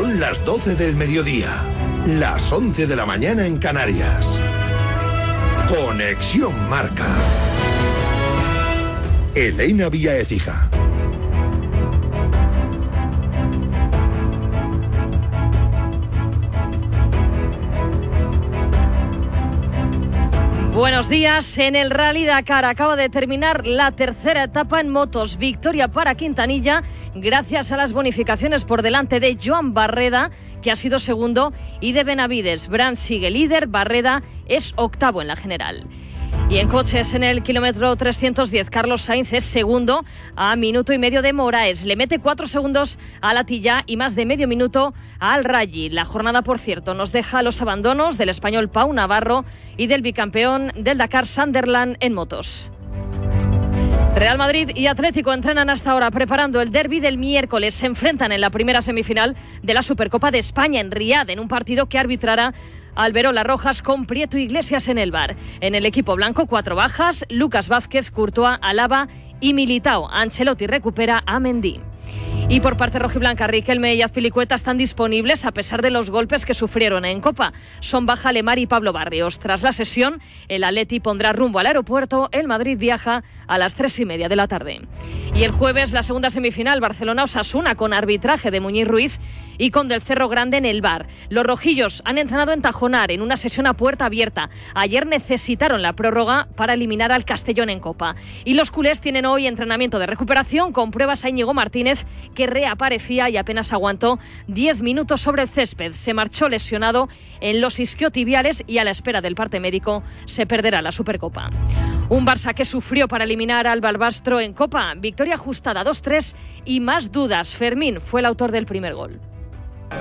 Son las 12 del mediodía, las 11 de la mañana en Canarias. Conexión Marca. Elena Vía Ecija. Buenos días. En el Rally Dakar acaba de terminar la tercera etapa en motos. Victoria para Quintanilla gracias a las bonificaciones por delante de Joan Barreda, que ha sido segundo, y de Benavides. Brand sigue líder, Barreda es octavo en la general. Y en coches, en el kilómetro 310, Carlos Sainz es segundo a minuto y medio de Moraes. Le mete cuatro segundos a Latilla y más de medio minuto al Ralli. La jornada, por cierto, nos deja los abandonos del español Pau Navarro y del bicampeón del Dakar Sunderland en motos. Real Madrid y Atlético entrenan hasta ahora preparando el derby del miércoles. Se enfrentan en la primera semifinal de la Supercopa de España en Riad, en un partido que arbitrará Alberola Rojas con Prieto Iglesias en el bar. En el equipo blanco, cuatro bajas: Lucas Vázquez, Courtois, Alaba y Militao. Ancelotti recupera a Mendy. Y por parte rojiblanca, Riquelme y Azpilicueta están disponibles a pesar de los golpes que sufrieron en Copa. Son baja Lemar y Pablo Barrios. Tras la sesión, el Atleti pondrá rumbo al aeropuerto. El Madrid viaja a las tres y media de la tarde. Y el jueves, la segunda semifinal, Barcelona-Osasuna, con arbitraje de Muñiz Ruiz y con Del Cerro Grande en el bar. Los rojillos han entrenado en Tajonar en una sesión a puerta abierta. Ayer necesitaron la prórroga para eliminar al Castellón en Copa. Y los culés tienen hoy entrenamiento de recuperación con pruebas a Íñigo Martínez, que reaparecía y apenas aguantó 10 minutos sobre el césped. Se marchó lesionado en los isquiotibiales y a la espera del parte médico se perderá la Supercopa. Un Barça que sufrió para eliminar al Balbastro en Copa. Victoria ajustada 2-3 y más dudas. Fermín fue el autor del primer gol.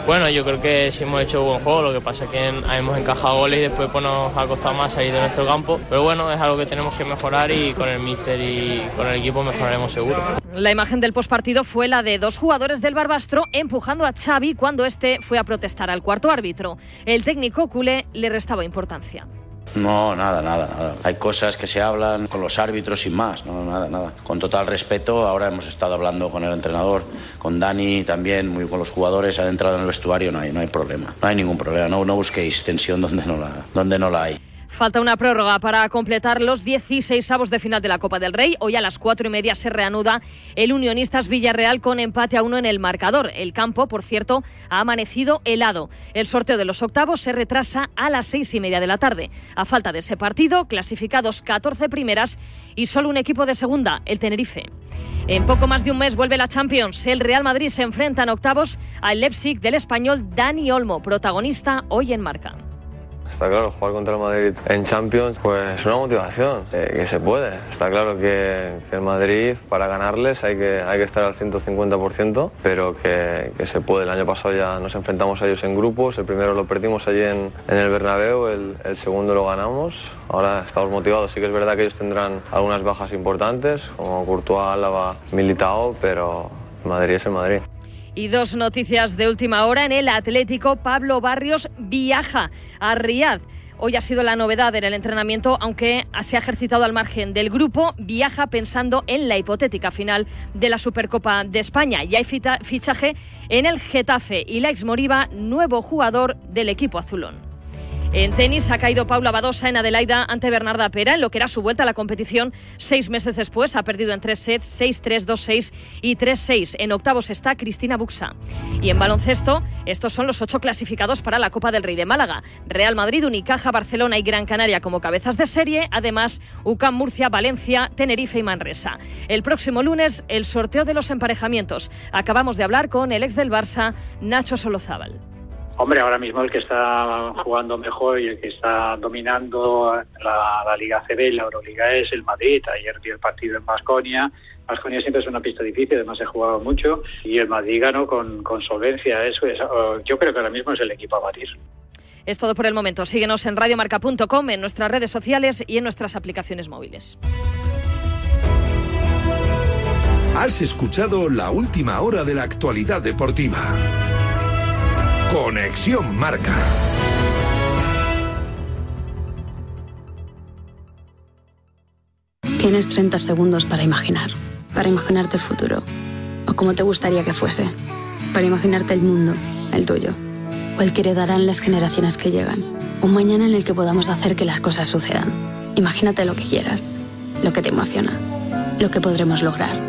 Bueno, yo creo que sí hemos hecho buen juego, lo que pasa es que hemos encajado goles y después pues, nos ha costado más salir de nuestro campo. Pero bueno, es algo que tenemos que mejorar y con el míster y con el equipo mejoraremos seguro. La imagen del postpartido fue la de dos jugadores del Barbastro empujando a Xavi cuando este fue a protestar al cuarto árbitro. El técnico culé le restaba importancia. No, nada, nada, nada. Hay cosas que se hablan con los árbitros sin más, no, nada, nada. Con total respeto, ahora hemos estado hablando con el entrenador, con Dani también, muy con los jugadores, han entrado en el vestuario, no hay, no hay problema. No hay ningún problema, no, no busquéis tensión donde no la, donde no la hay. Falta una prórroga para completar los 16 avos de final de la Copa del Rey. Hoy a las cuatro y media se reanuda el Unionistas Villarreal con empate a uno en el marcador. El campo, por cierto, ha amanecido helado. El sorteo de los octavos se retrasa a las seis y media de la tarde. A falta de ese partido, clasificados 14 primeras y solo un equipo de segunda, el Tenerife. En poco más de un mes vuelve la Champions. El Real Madrid se enfrenta en octavos al Leipzig del español Dani Olmo, protagonista hoy en marca. Está claro, jugar contra el Madrid en Champions, pues es una motivación, eh, que se puede. Está claro que, el Madrid, para ganarles, hay que, hay que estar al 150%, pero que, que, se puede. El año pasado ya nos enfrentamos a ellos en grupos, el primero lo perdimos allí en, en el Bernabéu, el, el, segundo lo ganamos. Ahora estamos motivados, sí que es verdad que ellos tendrán algunas bajas importantes, como Courtois, Álava, Militao, pero Madrid es el Madrid. Y dos noticias de última hora en el Atlético. Pablo Barrios viaja a Riad. Hoy ha sido la novedad en el entrenamiento, aunque se ha ejercitado al margen del grupo, viaja pensando en la hipotética final de la Supercopa de España. Y hay fichaje en el Getafe y Laix Moriba, nuevo jugador del equipo azulón. En tenis ha caído Paula Badosa en Adelaida ante Bernarda Pera en lo que era su vuelta a la competición seis meses después. Ha perdido en tres sets, 6-3, 2-6 y 3-6. En octavos está Cristina Buxa. Y en baloncesto, estos son los ocho clasificados para la Copa del Rey de Málaga. Real Madrid, Unicaja, Barcelona y Gran Canaria como cabezas de serie. Además, UCAM, Murcia, Valencia, Tenerife y Manresa. El próximo lunes, el sorteo de los emparejamientos. Acabamos de hablar con el ex del Barça, Nacho Solozábal. Hombre, ahora mismo el que está jugando mejor y el que está dominando la, la Liga CB y la Euroliga es el Madrid. Ayer dio el partido en Basconia. Basconia siempre es una pista difícil, además se ha jugado mucho y el Madrid ganó con, con solvencia. Eso es, yo creo que ahora mismo es el equipo a batir. Es todo por el momento. Síguenos en radiomarca.com, en nuestras redes sociales y en nuestras aplicaciones móviles. Has escuchado la última hora de la actualidad deportiva. Conexión Marca. Tienes 30 segundos para imaginar, para imaginarte el futuro, o como te gustaría que fuese, para imaginarte el mundo el tuyo. O el que heredarán las generaciones que llegan. Un mañana en el que podamos hacer que las cosas sucedan. Imagínate lo que quieras, lo que te emociona, lo que podremos lograr.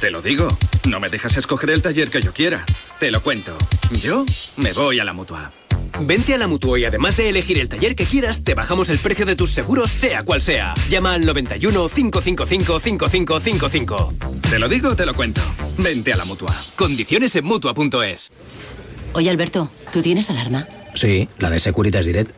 Te lo digo. No me dejas escoger el taller que yo quiera. Te lo cuento. Yo me voy a la mutua. Vente a la Mutua y además de elegir el taller que quieras, te bajamos el precio de tus seguros, sea cual sea. Llama al 91 555 5555. Te lo digo, te lo cuento. Vente a la Mutua. Condiciones en Mutua.es. Oye, Alberto, ¿tú tienes alarma? Sí, la de Securitas Direct.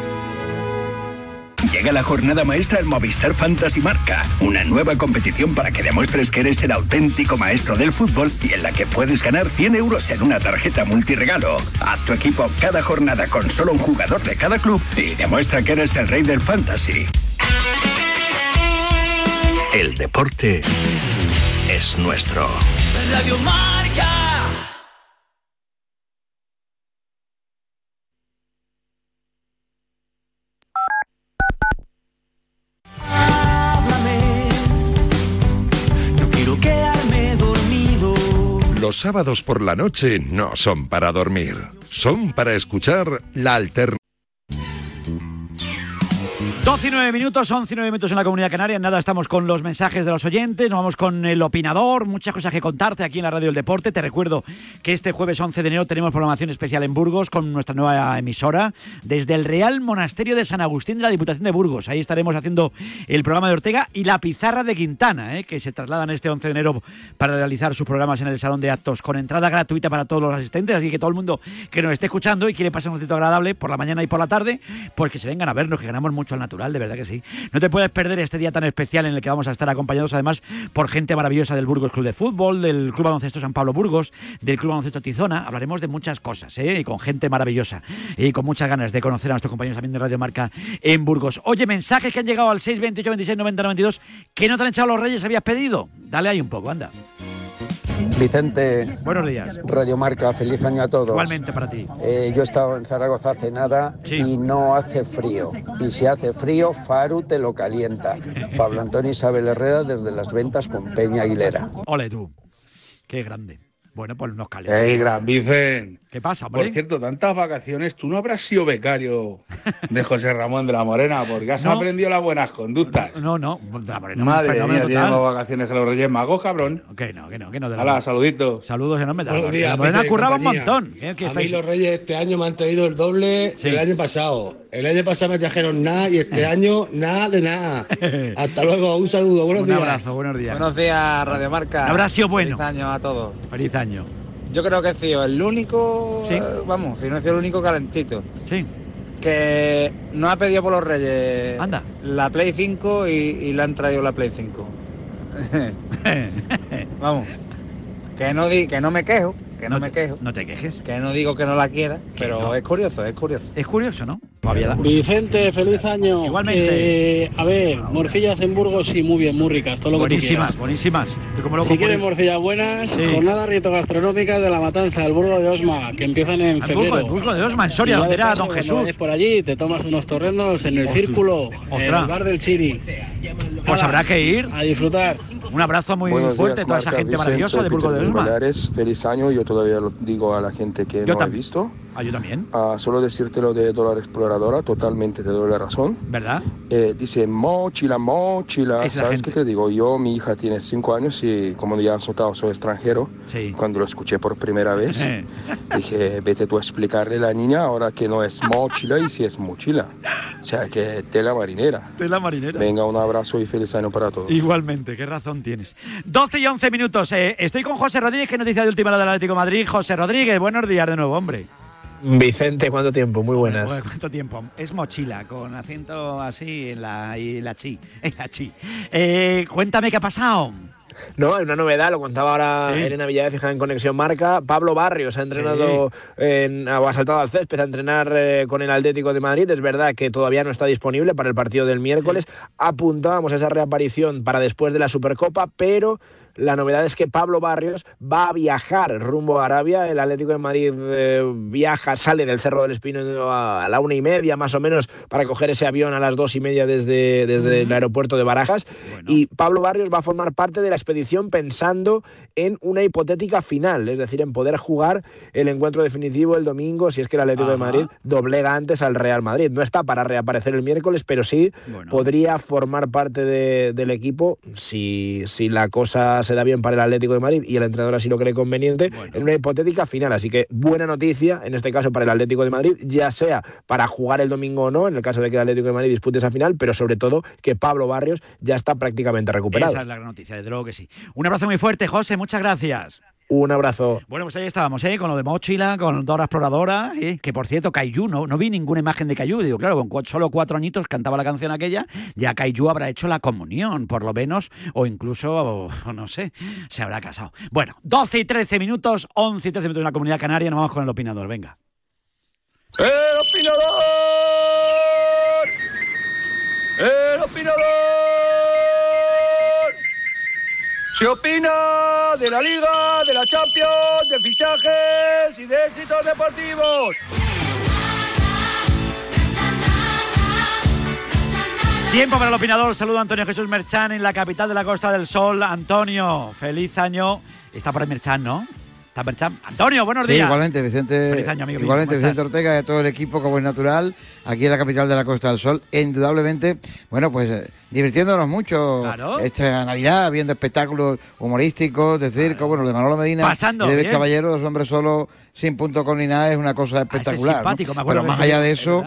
Llega la jornada maestra del Movistar Fantasy Marca, una nueva competición para que demuestres que eres el auténtico maestro del fútbol y en la que puedes ganar 100 euros en una tarjeta multiregalo. Haz tu equipo cada jornada con solo un jugador de cada club y demuestra que eres el rey del fantasy. El deporte es nuestro. Radio Marca. Los sábados por la noche no son para dormir, son para escuchar la alternativa. 12 y 9 minutos, 11 y 9 minutos en la Comunidad Canaria. Nada, estamos con los mensajes de los oyentes, nos vamos con el opinador, muchas cosas que contarte aquí en la Radio del Deporte. Te recuerdo que este jueves 11 de enero tenemos programación especial en Burgos con nuestra nueva emisora desde el Real Monasterio de San Agustín de la Diputación de Burgos. Ahí estaremos haciendo el programa de Ortega y la pizarra de Quintana, ¿eh? que se trasladan este 11 de enero para realizar sus programas en el Salón de Actos con entrada gratuita para todos los asistentes. Así que todo el mundo que nos esté escuchando y quiere pasar un ratito agradable por la mañana y por la tarde, pues que se vengan a vernos, que ganamos mucho al de verdad que sí. No te puedes perder este día tan especial en el que vamos a estar acompañados además por gente maravillosa del Burgos Club de Fútbol, del Club Baloncesto San Pablo Burgos, del Club Baloncesto Tizona. Hablaremos de muchas cosas, ¿eh? Y con gente maravillosa y con muchas ganas de conocer a nuestros compañeros también de Radio Marca en Burgos. Oye, mensajes que han llegado al 628 26 90 92 que no te han echado los Reyes habías pedido. Dale ahí un poco, anda. Vicente. Buenos días. Radio Marca, feliz año a todos. Igualmente para ti. Eh, yo he estado en Zaragoza hace nada y no hace frío. Y si hace frío, Faru te lo calienta. Pablo Antonio Isabel Herrera desde las ventas con Peña Aguilera. Ole tú. Qué grande. Bueno, pues nos calentamos. ¡Ey, Gran Vicen! ¿Qué pasa, hombre? Por cierto, tantas vacaciones, tú no habrás sido becario de José Ramón de la Morena, porque has No. aprendido las buenas conductas. No, no, de la Morena, un Madre mía, tenemos vacaciones a los Reyes Magos, cabrón. Que no, que no, que no. de la- Hala, saluditos. Saludos enormes. De la Buenos días, La Morena curraba un montón. ¿eh? A mí los Reyes este año me han traído el doble Sí. del año pasado. El año pasado me trajeron nada y este año nada de nada. Hasta luego, un saludo, buenos Un días. abrazo, buenos días. Buenos días, Radio Marca. Habrá sido bueno. Feliz año a todos. Feliz año. Yo creo que he sido el único, Sí. eh, vamos, si no he sido el único calentito. Sí. Que no ha pedido por los Reyes Anda. la Play 5 y, y le han traído la Play 5. vamos, que no, di, que no me quejo, que no, me quejo. No te quejes. Que no digo que no la quiera, pero es curioso, es curioso. Es curioso, ¿no? Vicente, feliz año. Igualmente. Eh, a ver, morcillas en Burgos, sí, muy bien, muy ricas, todo lo que Buenísimas, quieras. buenísimas. Loco Si quieres morcillas buenas, Sí. jornada rito gastronómica de la matanza del Burgo de Osma, que empiezan en febrero. Burgo, el Burgo de Osma, en Soria, donde de era don Jesús. por allí, te tomas unos torrendos en el Hostia. círculo, en el bar del Chiri. Pues habrá que ir. A disfrutar. Un abrazo muy Buenos fuerte días, a toda esa Marca, gente Vicente, maravillosa de Burgos de. Baleares. Feliz año, yo todavía lo digo a la gente que Yo no he visto. Ah, yo también. Ah, solo decirte lo de Dólar Exploradora, totalmente te doy la razón. ¿Verdad? Eh, dice mochila, mochila. Es ¿Sabes gente. qué te digo? Yo, mi hija tiene cinco años y como ya has notado, soy extranjero. Sí. Cuando lo escuché por primera vez, dije, vete tú a explicarle a la niña ahora que no es mochila y si es mochila. O sea, que tela marinera. De la marinera. Venga, un abrazo y feliz año para todos. Igualmente, qué razón tienes. 12 y 11 minutos. eh, estoy con José Rodríguez, que noticia de última hora del Atlético de Madrid. José Rodríguez, buenos días de nuevo, hombre. Vicente, ¿cuánto tiempo? Muy buenas. Bueno, ¿Cuánto tiempo? Es mochila, con acento así en la, y la chi. En la chi. Eh, cuéntame qué ha pasado. No, hay una novedad, lo contaba ahora Sí. Elena Villavez, fija en Conexión Marca. Pablo Barrios ha entrenado, en, o ha saltado al césped a entrenar eh, con el Atlético de Madrid. Es verdad que todavía no está disponible para el partido del miércoles. Apuntábamos a esa reaparición para después de la Supercopa, pero la novedad es que Pablo Barrios va a viajar rumbo a Arabia. El Atlético de Madrid eh, viaja, sale del Cerro del Espino a, a la una y media más o menos para coger ese avión a las dos y media desde, desde el aeropuerto de Barajas. Y Pablo Barrios va a formar parte de la expedición pensando en una hipotética final, es decir, en poder jugar el encuentro definitivo el domingo si es que el Atlético de Madrid doblega antes al Real Madrid. No está para reaparecer el miércoles, pero sí podría formar parte de- del equipo si, si la cosa se da bien para el Atlético de Madrid y el entrenador así lo cree conveniente en una hipotética final. Así que buena noticia, en este caso para el Atlético de Madrid, ya sea para jugar el domingo o no, en el caso de que el Atlético de Madrid dispute esa final, pero sobre todo que Pablo Barrios ya está prácticamente recuperado. Esa es la gran noticia, desde luego que sí. Un abrazo muy fuerte, José, muchas gracias. Un abrazo. Bueno, pues ahí estábamos, ¿eh? Con lo de Mochila, con Dora Exploradora, ¿eh? que por cierto, Kaiju, no, no vi ninguna imagen de Kaiju. Digo, claro, con solo cuatro añitos cantaba la canción aquella, ya Kaiju habrá hecho la comunión, por lo menos, o incluso, o no sé, se habrá casado. Bueno, 12 y 13 minutos, 11 y 13 minutos en la comunidad canaria, nos vamos con el opinador, venga. ¡El opinador! ¡El opinador! Se opina de la Liga, de la Champions, de fichajes y de éxitos deportivos. Tiempo para el opinador. Saludo a Antonio Jesús Merchán en la capital de la Costa del Sol. Antonio, feliz año. Está por ahí Merchán, ¿no? Antonio, buenos Sí, días. igualmente, Vicente. Año, amigo igualmente, ¿Cómo Vicente Ortega y a todo el equipo, como es natural, aquí en la capital de la Costa del Sol. E indudablemente, bueno, pues eh, divirtiéndonos mucho esta Navidad, viendo espectáculos humorísticos, de circo, bueno, de Manolo Medina Pasando y de Luis. Caballero, dos hombres solos, sin punto con ni nada, es una cosa espectacular. ¿no? simpático, me acuerdo Pero más allá de es eso.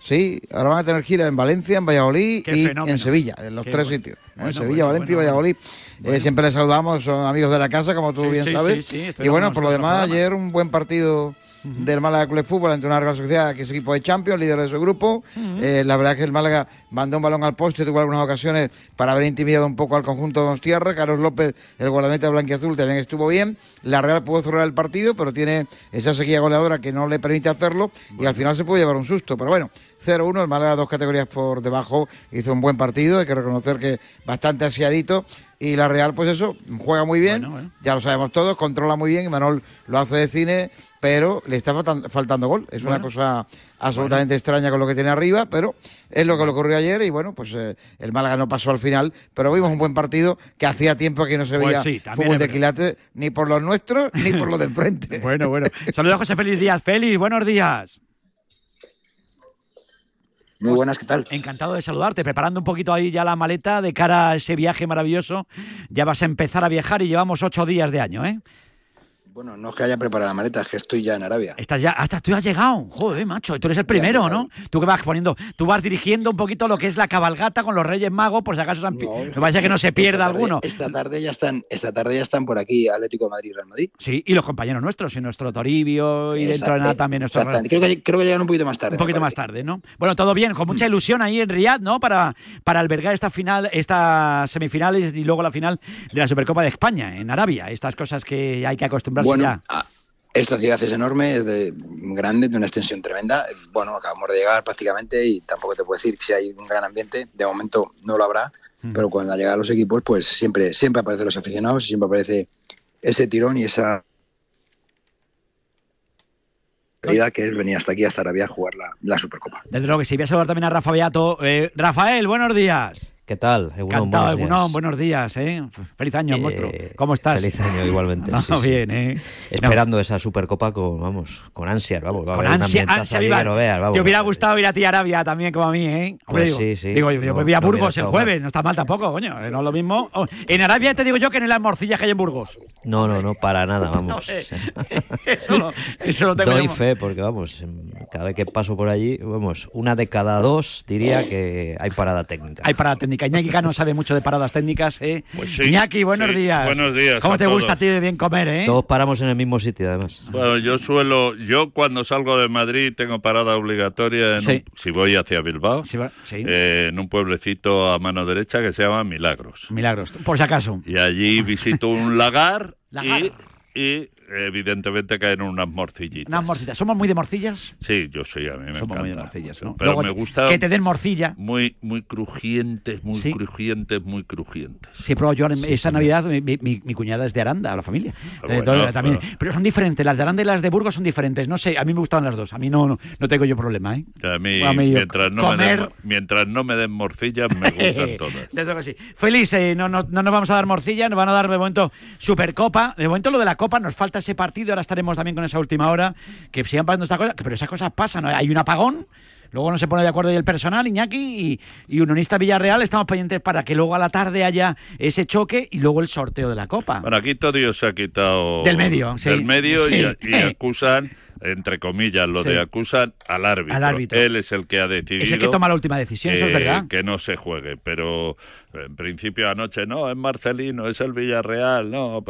Sí, ahora van a tener gira en Valencia, en Valladolid Qué y fenómeno. en Sevilla, en los Qué tres bueno. sitios. en Sevilla, bueno, Valencia y Valladolid. Eh, siempre les saludamos, son amigos de la casa, como tú Sí, bien sí, sabes. sí, y bueno, por lo demás, ayer un buen partido del Málaga Club de Fútbol ante una Real Sociedad que es equipo de Champions, líder de su grupo. Eh, la verdad es que el Málaga mandó un balón al poste, tuvo algunas ocasiones para haber intimidado un poco al conjunto de Donstierra. Carlos López, el guardameta blanquiazul, también estuvo bien. La Real pudo cerrar el partido, pero tiene esa sequía goleadora que no le permite hacerlo y al final se puede llevar un susto. Pero bueno, 0-1, el Málaga dos categorías por debajo, hizo un buen partido, hay que reconocer que bastante asiadito. Y la Real, pues eso, juega muy bien, ya lo sabemos todos, controla muy bien y Manol lo hace de cine, pero le está faltan- faltando gol. Es una cosa absolutamente extraña con lo que tiene arriba, pero es lo que le ocurrió ayer y bueno, pues eh, el Málaga no pasó al final, pero vimos un buen partido que hacía tiempo que no se Pues veía sí, también fútbol de quilate ni por los nuestros ni por los de enfrente. Bueno, bueno. Saludos a José Félix Díaz. Félix, buenos días. Muy buenas, ¿qué tal? Encantado de saludarte, preparando un poquito ahí ya la maleta de cara a ese viaje maravilloso. Ya vas a empezar a viajar y llevamos ocho días de año, ¿eh? Bueno, no es que haya preparado la maleta, es que estoy ya en Arabia. Estás ya, hasta tú has llegado, joder, macho, tú eres el primero, ¿no? Tú que vas poniendo, tú vas dirigiendo un poquito lo que es la cabalgata con los Reyes Magos, por si acaso, pi- me parece que no se pierda Esta tarde- alguno. Esta tarde ya están, esta tarde ya están por aquí Atlético de Madrid y Real Madrid. Sí, y los compañeros nuestros, y nuestro Toribio, y dentro de nada también nuestro... Creo que, creo que llegan un poquito más tarde. Un poquito más tarde, ¿no? Bueno, todo bien, con mucha ilusión ahí en Riyadh, ¿no? Para, para albergar esta final, estas semifinales y luego la final de la Supercopa de España en Arabia. Estas cosas que hay que acostumbrarse Bueno, ya. a- esta ciudad es enorme, es de, grande, de una extensión tremenda. Bueno, acabamos de llegar prácticamente y tampoco te puedo decir si hay un gran ambiente. De momento no lo habrá, pero cuando llegan los equipos, pues siempre, siempre aparecen los aficionados siempre aparece ese tirón y esa realidad que es venir hasta aquí, hasta Arabia, a jugar la, la Supercopa. Desde luego que sí, voy a saludar también a Rafa Beato. Eh, Rafael, buenos días. ¿Qué tal? Egunon, buenos días. Egunon, buenos días, ¿eh? Feliz año, Eh, monstruo. ¿Cómo estás? Feliz año igualmente. No, sí, sí. bien, ¿eh? Esperando esa Supercopa con, vamos, con ansias, vamos. va a Con un ansia, ansia viva. no veas, vamos. Te hubiera gustado ir a ti a Arabia también como a mí, ¿eh? Hombre, Pues digo, sí, sí. Digo, yo, No, voy a Burgos el jueves, no está mal tampoco, coño. eh, No es lo mismo. Oh, En Arabia te digo yo que no hay las morcillas que hay en Burgos. No, no, no, para nada, vamos. No sé. Eso lo, eso lo tengo Doy fe, porque vamos, cada vez que paso por allí, vamos, una de cada dos diría que hay parada técnica. Hay parada técnica. Iñaki Cano sabe mucho de paradas técnicas, ¿eh? Pues sí, Iñaki, buenos sí. días. Buenos días ¿Cómo a te gusta a ti de bien comer, eh? Todos paramos en el mismo sitio, además. Bueno, yo suelo, yo cuando salgo de Madrid tengo parada obligatoria en Sí. un- si voy hacia Bilbao, Sí, va- sí. eh, en un pueblecito a mano derecha que se llama Milagros. Milagros, por si acaso. Y allí visito un lagar, Lagar. y, y evidentemente caen unas morcillitas. Unas morcillas. ¿Somos muy de morcillas? Sí, yo sí, a mí me Somos muy de morcillas, ¿no? Pero Luego, me gusta Que te den morcilla. muy muy crujientes, muy Sí. crujientes, muy crujientes. Sí, pero yo ahora en- Sí, esta. Navidad mi, mi- mi cuñada es de Aranda, la familia. Ah, bueno, también. bueno. Pero son diferentes, las de Aranda y las de Burgos son diferentes. No sé, a mí me gustaban las dos. A mí no, no, no tengo yo problema, ¿eh? A mí, A mí mientras, no me den, comer- mientras no me den morcillas, me gustan todas. Desde que sí. Feliz, eh, no, no, no nos vamos a dar morcilla, nos van a dar de momento Supercopa. De momento lo de la Copa, nos falta ese partido, ahora estaremos también con esa última hora, que sigan pasando estas cosas, pero esas cosas pasan, ¿no? hay un apagón. Luego no se pone de acuerdo y el personal, Iñaki, y, y Unionista Villarreal, estamos pendientes para que luego a la tarde haya ese choque y luego el sorteo de la Copa. Bueno, aquí todo Dios se ha quitado Del medio, sí. del medio y- Sí. y, acusan, entre comillas, lo Sí. de acusan al árbitro. Al árbitro. Él es el que ha decidido. Es el que toma la última decisión, eso es que- verdad. Que no se juegue, pero en principio anoche no, es Marcelino, es el Villarreal, no.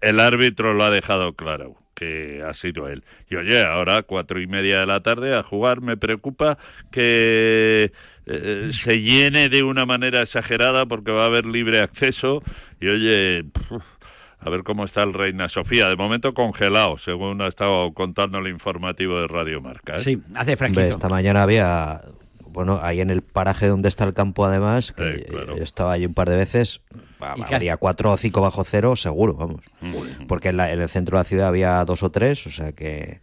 El árbitro lo ha dejado claro que ha sido él. Y oye, ahora cuatro y media de la tarde a jugar me preocupa que eh, se llene de una manera exagerada porque va a haber libre acceso y oye... a ver cómo está el Reina Sofía. De momento congelado, según ha estado contando el informativo de Radio Marca. ¿eh? Sí, hace Hombre, esta mañana había, bueno, ahí en el paraje donde está el campo, además, que yo estaba allí un par de veces, va- ¿Y qué habría cuatro o cinco bajo cero, seguro, vamos. Porque en, la- en el centro de la ciudad había dos o tres, o sea que...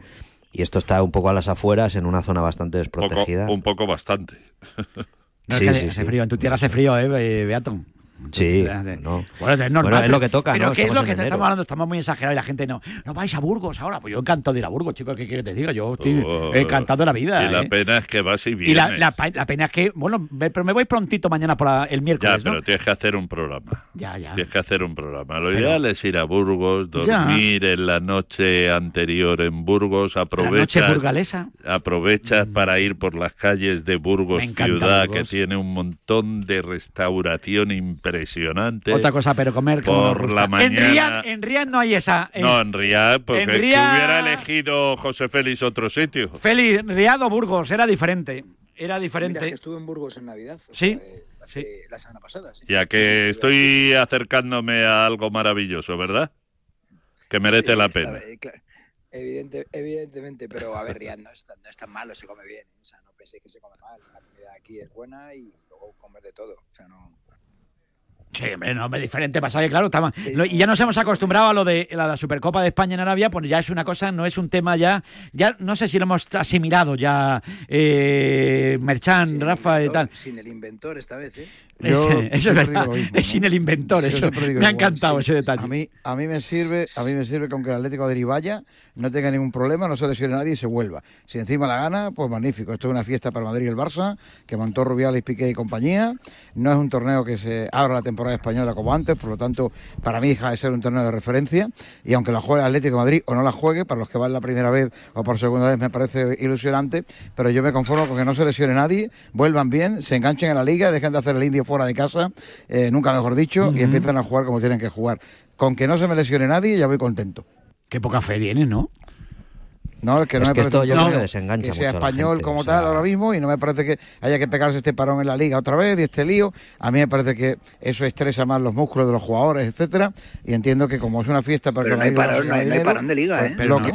Y esto está un poco a las afueras, en una zona bastante Un poco- desprotegida. un poco bastante. No, es Sí, que sí, hace sí. frío, en tu tierra hace frío, ¿eh, Be- Sí, Bueno, no. Bueno, es normal. Bueno, es pero- lo que toca, Pero ¿no? ¿qué es lo que estamos hablando? Estamos muy exagerados y la gente no. No vais a Burgos ahora. Pues yo encantado de ir a Burgos, chicos. ¿Qué quieres que te diga? Yo estoy Oh, encantado de la vida. Y la ¿eh? pena es que vas y Y vienes. la, la pena es que, bueno, pero me voy prontito mañana por la- el Ya, miércoles, pero ¿no? tienes que hacer un programa. Ya, ya. Tienes que hacer un programa. Lo Pero- ideal es ir a Burgos, Ya. dormir en la noche anterior en Burgos, La noche aprovechas, burgalesa. aprovechas para ir por las calles de Burgos ciudad, Burgos. que tiene un montón de restauración impresionante. Otra cosa, pero comer como Por la En mañana. En Riad no hay esa. En, No, en Riad, porque en hubiera elegido José Félix otro sitio. Félix, Riad o Burgos, era diferente. Era Mira, diferente. que estuve en Burgos en Navidad. Sí, sea, eh, hace- La semana pasada, sí. Ya que estoy acercándome a algo maravilloso, ¿verdad? Que merece Sí, la pena. eh, cla- evidente- evidentemente, pero a ver, Riad no es, tan- no es tan malo, se come bien. O sea, no penséis que se come mal. La comida aquí es buena y luego comer de todo. O sea, no. Sí, hombre, no, hombre, diferente. Pasa que, claro, estaba- lo- y ya nos hemos acostumbrado a lo de la, Supercopa de España en Arabia, pues ya es una cosa, no es un tema ya, ya no sé si lo hemos asimilado ya, eh, Merchan, Rafa y tal. Sin el inventor esta vez, ¿eh? Yo es digo mismo, es sin el inventor, Yo eso. Me ha encantado sí. ese detalle. A mí, a mí me sirve, a mí me sirve que aunque el Atlético de Madrid vaya, no tenga ningún problema, no se lesione nadie y se vuelva. Si encima la gana, pues magnífico. Esto es una fiesta para Madrid y el Barça, que montó Rubiales, Piqué y compañía. No es un torneo que se abra la temporada española como antes, por lo tanto, para mí deja de ser un torneo de referencia. Y aunque la juegue el Atlético de Madrid o no la juegue, para los que van la primera vez o por segunda vez me parece ilusionante, pero yo me conformo con que no se lesione nadie, vuelvan bien, se enganchen en la liga, dejen de hacer el indio fuera de casa, eh, nunca mejor dicho, y Ujú. empiecen a jugar como tienen que jugar. Con que no se me lesione nadie, ya voy contento. Qué poca fe tienes, ¿no? No, es que no Es me que parece esto yo creo que desengancha que sea mucho español gente, como o sea- tal ahora mismo y no me parece que haya que pegarse este parón en la liga otra vez y este lío. A mí me parece que eso estresa más los músculos de los jugadores, etcétera. Y entiendo que como es una fiesta para Pero que no hay parón, se no hay- gane no hay dinero, parón de liga, pues ¿eh? Pero lo no,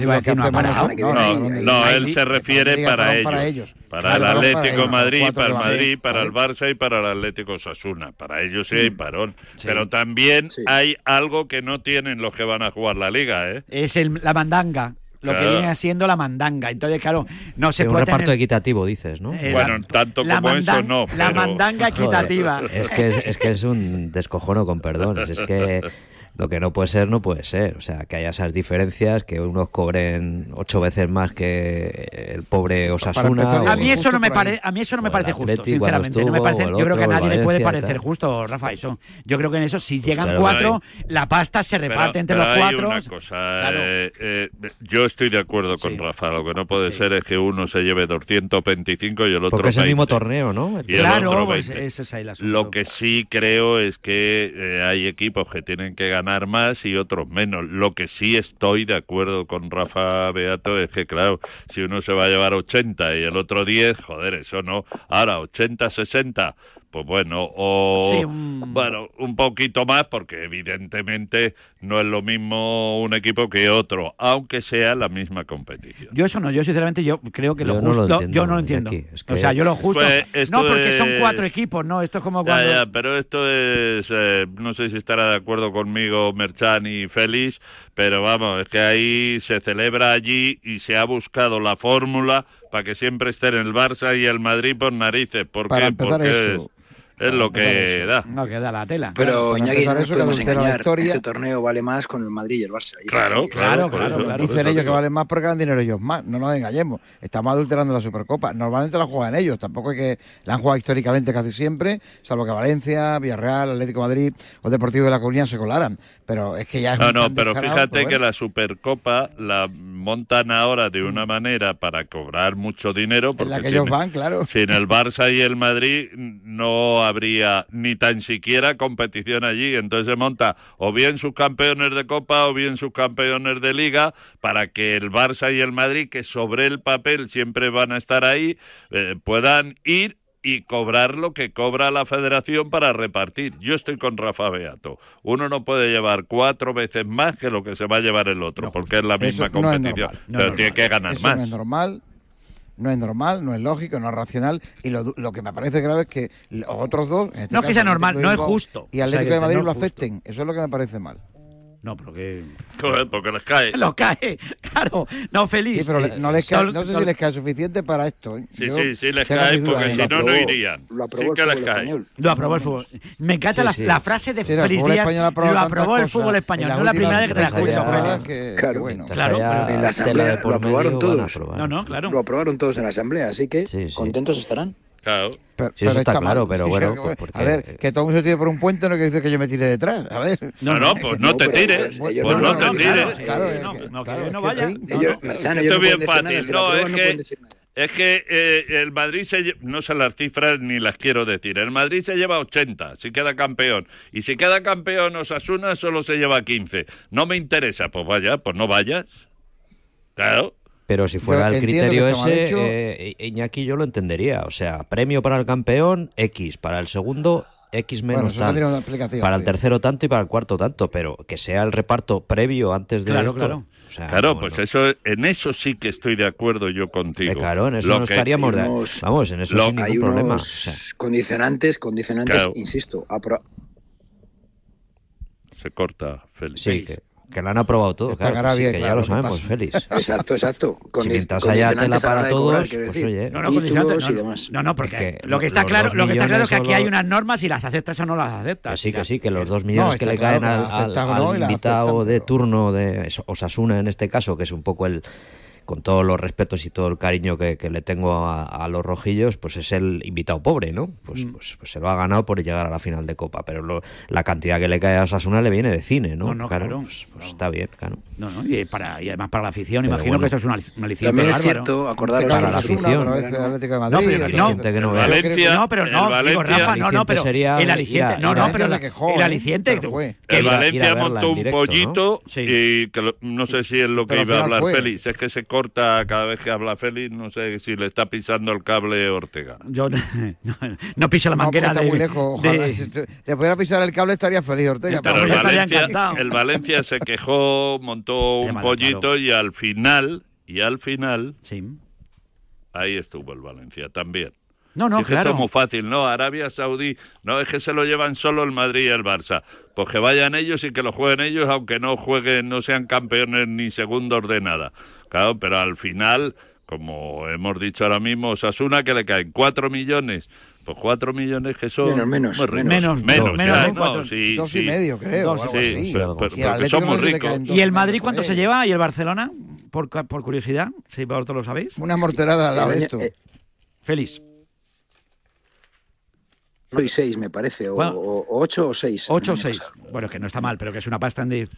que, él se refiere liga para ellos. para ellos. Para Claro, el para Atlético ellos, Madrid, para el. Madrid, para el. Barça y para el Atlético Sasuna. Para ellos sí hay parón. Pero también hay algo que no tienen los que van a jugar la liga, ¿eh? Es el- la mandanga. Lo que viene siendo la mandanga. Entonces, claro, no se un puede reparto tener- equitativo, dices, ¿no? Eh, Bueno, tanto la como eso no. la mandanga equitativa. Joder, es, que es, es que es un descojono con perdón. Es que lo que no puede ser, no puede ser. O sea, que haya esas diferencias, que unos cobren ocho veces más que el pobre Osasuna. a o- mí eso no me parece, a mí eso no me el parece justo, Atleti sinceramente. no me parece, el yo creo que a el nadie le puede parecer tal. justo, Rafa, eso. Yo creo que en eso, si llegan claro, cuatro, la pasta se Pero- reparte entre pero los hay cuatro. una cosa, Claro. eh, eh, yo estoy de acuerdo con Rafa. Lo que no puede ser es que uno se lleve 225 y el otro Porque es el mismo 20. torneo, ¿no? Y el Claro, otro pues 20. eso es ahí el asunto. Lo que sí creo es que eh, hay equipos que tienen que ganar más y otros menos. Lo que sí estoy de acuerdo con Rafa Beato es que, claro, si uno se va a llevar 80 y el otro 10, joder, eso no. Ahora, 80, 60, pues bueno, o Sí, un- bueno, un poquito más, porque evidentemente no es lo mismo un equipo que otro, aunque sea la misma competición. Yo eso no, yo sinceramente yo creo que lo Yo no lo justo, entiendo, yo no lo entiendo. O sea, yo lo justo. Pues no, porque son cuatro equipos, ¿no? Esto es como Ya, cuando. ya, pero esto es, eh, no sé si estará de acuerdo conmigo Merchan y Félix, pero vamos, es que ahí se celebra allí y se ha buscado la fórmula para que siempre estén el Barça y el Madrid por narices. ¿Por Para qué? empezar Porque eso. Es, lo que da. No, que da la tela. Pero para Iñaki, eso, que podemos adultera la engañar. historia. Este torneo vale más con el Madrid y el Barça. Y Claro, claro, claro, claro. Dicen ellos que valen más porque ganan dinero ellos más. No nos engañemos. Estamos adulterando la Supercopa. Normalmente la juegan ellos. Tampoco es que la han jugado históricamente casi siempre, salvo que Valencia, Villarreal, Atlético de Madrid o Deportivo de la Comunidad se colaran. Pero es que ya es No, no, pero fíjate pero que la Supercopa la montan ahora de una manera para cobrar mucho dinero. En Porque la que sin- ellos van, claro. Sin el Barça y el Madrid no habría ni tan siquiera competición allí. Entonces se monta o bien sus campeones de Copa o bien sus campeones de Liga para que el Barça y el Madrid, que sobre el papel siempre van a estar ahí, eh, puedan ir y cobrar lo que cobra la federación para repartir. Yo estoy con Rafa Beato. Uno no puede llevar cuatro veces más que lo que se va a llevar el otro, porque es la misma competición. normal, no pero tiene normal. que ganar Eso más. no es normal. No es normal, no es lógico, no es racional. Y lo, du- lo que me parece grave es que los otros dos. en este No es que sea caso, normal, no es justo. Y O sea, Atlético que de Madrid no lo acepten. Eso es lo que me parece mal. No, pero que. Joder, porque les cae. Lo cae, claro. No, feliz. Sí, pero no, les cae- no sé si les cae suficiente para esto. ¿eh? Sí, Yo sí, sí les cae, porque en si no, no irían. lo Sí aprobó que el les fútbol cae. español. Lo aprobó el fútbol. Me encanta Sí, la, sí. la frase de Sí, fútbol Díaz. Lo aprobó el cosas fútbol español. No es la primera vez que te la escucho, Claro. bueno. Claro, en la asamblea lo aprobaron todos. No, no, claro. Lo aprobaron todos en la asamblea, así que Sí, sí. contentos estarán. Claro. Pero- Sí, eso pero está claro, pero Sí, bueno, pues porque- A ver, que todo el mundo se tire por un puente no quiere decir que yo me tire detrás. A ver. No, no, pues no te tires. Pues no, no no, te tires. claro, no, no, que vaya. Esto es no bien fácil. es que-. Es que eh, el Madrid se no sé las cifras ni las quiero decir. El Madrid se lleva 80 si queda campeón. Y si queda campeón Osasuna solo se lleva 15. No me interesa, pues vaya, pues no vayas. Claro. Pero si fuera Yo el criterio ese, hecho. eh, Iñaki yo lo entendería. O sea, premio para el campeón, X. Para el segundo, X Bueno, menos una explicación, para el tercero tanto y para el cuarto tanto. Pero que sea el reparto previo antes de Claro, esto. claro. O sea, Claro, pues no. eso en eso sí que estoy de acuerdo yo contigo. Eh, claro, en eso Lo no que- estaríamos de- unos- Vamos, en eso lo- sin Hay ningún problema. O unos sea, condicionantes, condicionantes, Claro. insisto, apro- Se corta, Félix. sí, que, que lo han aprobado todo. Claro, que sí, que ya claro, lo ¿qué sabemos? Félix. Exacto, exacto. Si Condi- mientras haya tela para cobrar, todos, quiero pues oye. No, no, no, demás. no, no, porque Es que lo que está los claro, lo que está claro es que aquí hay unas normas y las aceptas o no las aceptas. Que sí, que sí, que los dos No, millones que le claro, caen al, invitado aceptan, de turno de Osasuna en este caso, que es un poco el con todos los respetos y todo el cariño que, que le tengo a, a los rojillos, pues es el invitado pobre, ¿no? Mm. Pues, pues, pues se lo ha ganado por llegar a la final de Copa, pero lo- la cantidad que le cae a Osasuna le viene de cine, ¿no? No, no, claro. pues, pues está bien, claro. No, no, y, para, y además para la afición, Pero imagino bueno. que eso es una, una aliciente También es cierto, acordaros Para que la afición. No, pero no, Rafa, no, no, pero sería el aliciente, no, no, pero el aliciente, El Valencia montó un pollito ¿no? Sí. y que no sé si es lo que iba a hablar. Félix. Es que se corta cada vez que habla Félix. No sé si le está pisando el cable Ortega. yo no, no, no piso la No, manguera está de, muy lejos. Ojalá. de- Si te, te pudiera pisar el cable estaría feliz, Ortega. Pero el Valencia, el Valencia se quejó, montó un pollito claro. y al final, y al final, Sí. ahí estuvo el Valencia también. No, no, Sí, que esto claro. es muy fácil, ¿no? Arabia Saudí, no, es que se lo llevan solo el Madrid y el Barça. Pues que vayan ellos y que lo jueguen ellos, aunque no jueguen, no sean campeones ni segundos de nada. Claro, pero al final, como hemos dicho ahora mismo, Osasuna que le caen cuatro millones. Pues cuatro millones que son Menos, menos, muy ricos. menos. menos, Menos, ya, ¿no? Cuatro- sí, dos y sí. medio, creo, Sí, o algo así. pero- pero- Y son muy ricos. ¿Y el Madrid cuánto se lleva? ¿Y el Barcelona? Por, por curiosidad, si vosotros lo sabéis. Una morterada al lado de esto. Feliz. y seis, me parece, o, Bueno. o- o ocho o seis. 8 o el año 6. pasado. Bueno, que no está mal, pero que es una pasta en di-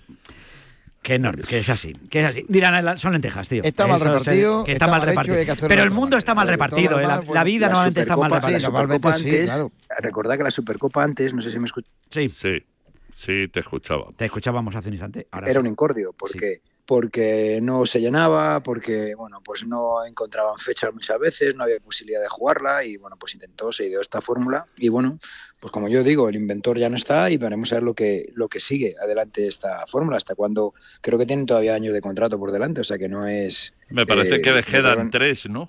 Que no, que es así, que es así. Dirán, son lentejas, tío. Está mal Eso repartido, que está mal repartido. Pero el mundo está mal repartido, eh, la, la vida La normalmente está mal la repartida. Supercopa sí, antes, claro. recordad que la Supercopa antes, no sé si me escucháis, Sí, Sí, sí, te escuchaba. te escuchábamos hace un instante. Ahora era sí. un incordio, porque porque no se llenaba, porque bueno, pues no encontraban fechas muchas veces, no había posibilidad de jugarla y bueno, pues intentó, se ideó esta fórmula y bueno, pues como yo digo, el inventor ya no está y veremos a ver lo que lo que sigue adelante de esta fórmula, hasta cuando creo que tienen todavía años de contrato por delante, o sea que no es Me parece eh, que les quedan no- tres, ¿no?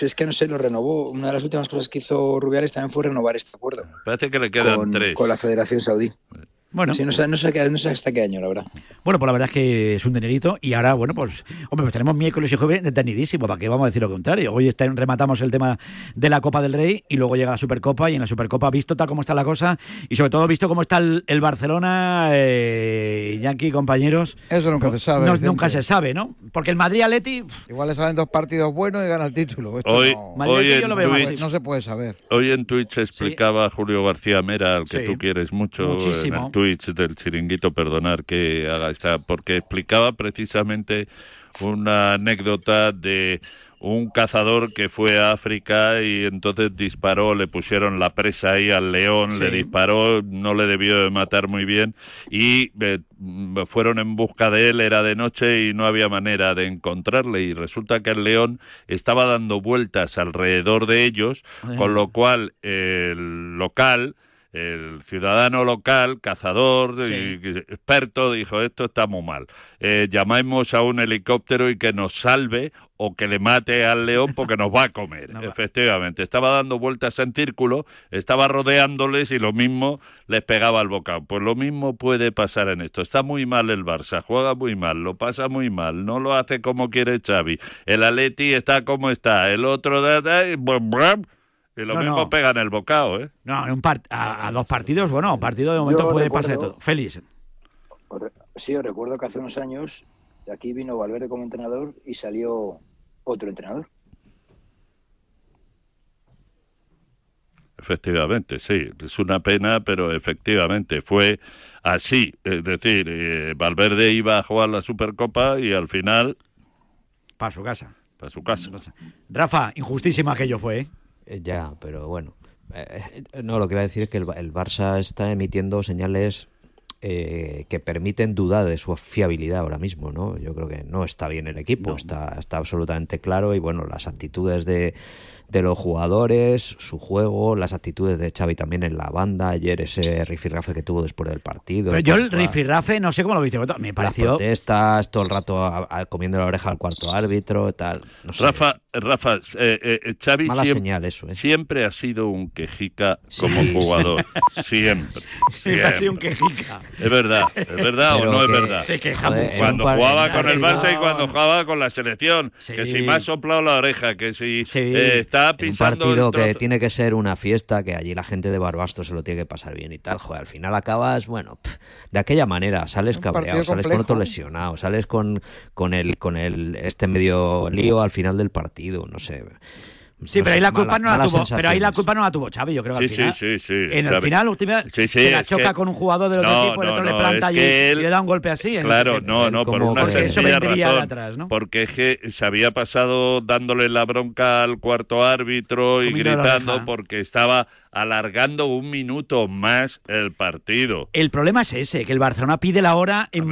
Es que no sé, lo renovó. Una de las últimas cosas que hizo Rubiales también fue renovar este acuerdo Parece que le quedan con, tres. con la Federación Saudí. Bueno. Sí, no sé, no sé, qué- no sé hasta qué año, la verdad. Bueno, pues la verdad es que es un dinerito y ahora, bueno, pues, hombre, pues tenemos miércoles y jueves detenidísimo, ¿para qué vamos a decir lo contrario? Hoy está- rematamos el tema de la Copa del Rey y luego llega la Supercopa y en la Supercopa, visto tal como está la cosa y sobre todo visto cómo está el, el Barcelona, eh, Yankee, compañeros. Eso nunca se sabe. no- nunca se sabe, ¿no? Porque el Madrid-Atleti, Igual le salen dos partidos buenos y gana el título. Esto Hoy- no, Madrid hoy yo en lo veo Twitch- así. no se puede saber. Hoy en Twitch explicaba Julio García Mera, al que Sí. tú quieres mucho, Muchísimo. en el Twitch del chiringuito, perdonar que haga esta, porque explicaba precisamente una anécdota de un cazador que fue a África y entonces disparó, le pusieron la presa ahí al león, Sí. le disparó, no le debió de matar muy bien y eh, mm, fueron en busca de él, era de noche y no había manera de encontrarle y resulta que el león estaba dando vueltas alrededor de ellos, con lo cual el local el ciudadano local, cazador y experto, dijo, esto está muy mal. Eh, llamemos a un helicóptero y que nos salve o que le mate al león porque nos va a comer. Efectivamente, estaba dando vueltas en círculo, estaba rodeándoles y lo mismo les pegaba al bocado. Pues lo mismo puede pasar en esto. Está muy mal el Barça, juega muy mal, lo pasa muy mal, no lo hace como quiere Xavi. El Atleti está como está, el otro... da, da, y, y lo No, mismo no. pega en el bocado, ¿eh? no, en un par- a, a dos partidos, bueno, a un partido de momento Yo puede recuerdo- pasar de todo. Félix. Sí, os recuerdo que hace unos años aquí vino Valverde como entrenador y salió otro entrenador. Efectivamente, sí, es una pena, pero efectivamente fue así. Es decir, eh, Valverde iba a jugar la Supercopa y al final Para su casa. para su casa. Rafa, injustísima aquello fue, ¿eh? Eh, Ya, pero bueno. Eh, eh, no, lo que iba a decir es que el, Ba- el Barça está emitiendo señales eh, que permiten dudar de su fiabilidad ahora mismo, ¿no? Yo creo que no está bien el equipo, está, está absolutamente claro y bueno, las actitudes de, de los jugadores, su juego, las actitudes de Xavi también en la banda, ayer ese rifirrafe que tuvo después del partido. Pero yo el rifirrafe, no sé cómo lo viste, me Las pareció... protestas, todo el rato a- a- comiendo la oreja al cuarto árbitro, tal. No sé. Rafa, Rafa, eh, eh, Xavi Mala siem- señal eso, ¿eh? siempre ha sido un quejica Sí, como sí. jugador. Siempre. Siempre ha sido un quejica. Es verdad, es verdad o no es verdad. Se queja Joder, mucho. Cuando jugaba con el Barça y cuando jugaba con la selección, que si me ha soplado la oreja, que si Sí. eh, está En un pisando partido que tiene que ser una fiesta, que allí la gente de Barbastro se lo tiene que pasar bien y tal. Joder, al final acabas, bueno, pf, de aquella manera, sales cabreado, sales con otro lesionado, sales con, con el, con el, este medio lío al final del partido, no sé. Sí, No pero ahí la culpa mala- no la tuvo. Pero ahí la culpa no la tuvo Xavi, yo creo que Sí, al final. sí, sí, sí. En el Xavi. final, última, Sí, sí, se la choca que- con un jugador del otro No, equipo, el no, otro le no, planta es allí que él- y le da un golpe así. Claro, decir, no, no, por como- una Porque eso sencilla de razón. atrás, ¿no? Porque es que se había pasado dándole la bronca al cuarto árbitro y Comiendo gritando porque estaba alargando un minuto más el partido. El problema es ese, que el Barcelona pide la hora en-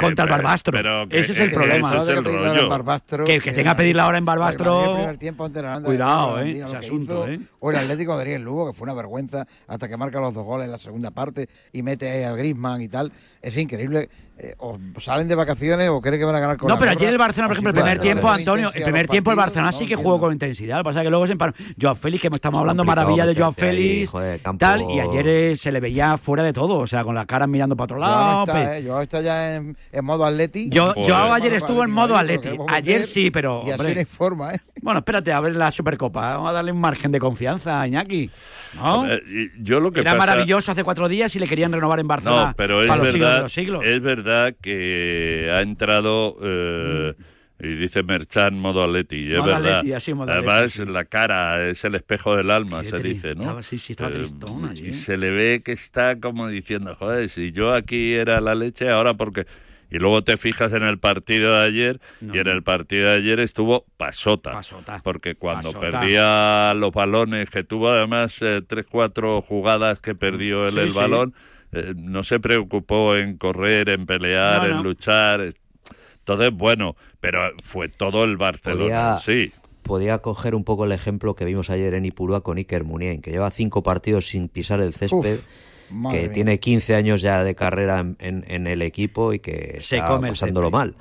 contra el Barbastro. pero que- ese es el que problema. ese es el que rollo. Barbastro, tenga que pedir la hora en Barbastro- el tiempo ante la Cuidado, de eh, ese asunto, hizo, eh. O el Atlético de Madrid en Lugo, que fue una vergüenza hasta que marca los dos goles en la segunda parte y mete ahí a Griezmann y tal. Es increíble. Eh, o salen de vacaciones o creen que van a ganar con No, la pero ayer el Barcelona, por ejemplo, el primer tiempo, Antonio, el primer tiempo el Barcelona no sí que jugó con intensidad. Lo que pasa es que luego se emparó. Joao Félix, que estamos Es hablando maravilla de Joao campo- tal, y ayer eh, se le veía fuera de todo, o sea, con la cara mirando para otro lado. Joao pe- está, ¿eh? Joao está ya en, en modo atleti. Joao ayer estuvo en modo atleti. Ayer sí, pero. Y así forma, ¿eh? Bueno, espérate a ver la Supercopa. Vamos a darle un margen de confianza a Iñaki. ¿No? Eh, Yo lo que Era pasa- maravilloso hace cuatro días y le querían renovar en Barcelona No, pero es para los siglos de verdad, los siglos. es verdad que ha entrado eh, y dice Merchan modo Atleti, es Modo verdad. Atleti, así, modo Además Atleti. la cara es el espejo del alma, Sí, se dice, ¿no? estaba- sí, sí, estaba Eh, tristón allí. y se le ve que está como diciendo, joder, si yo aquí era la leche, ahora porque y luego te fijas en el partido de ayer y en el partido de ayer estuvo pasota, porque cuando Pasota. perdía los balones que tuvo además eh, tres cuatro jugadas que perdió él Sí, el sí. balón eh, no se preocupó en correr, en pelear, No, en no. luchar. Entonces, bueno, pero fue todo el Barcelona, Podía, sí. podía coger un poco el ejemplo que vimos ayer en Ipurúa con Iker Muniain, que lleva cinco partidos sin pisar el césped, Uf, madre que mía. tiene 15 años ya de carrera en, en- en el equipo y que Se está pasándolo mal.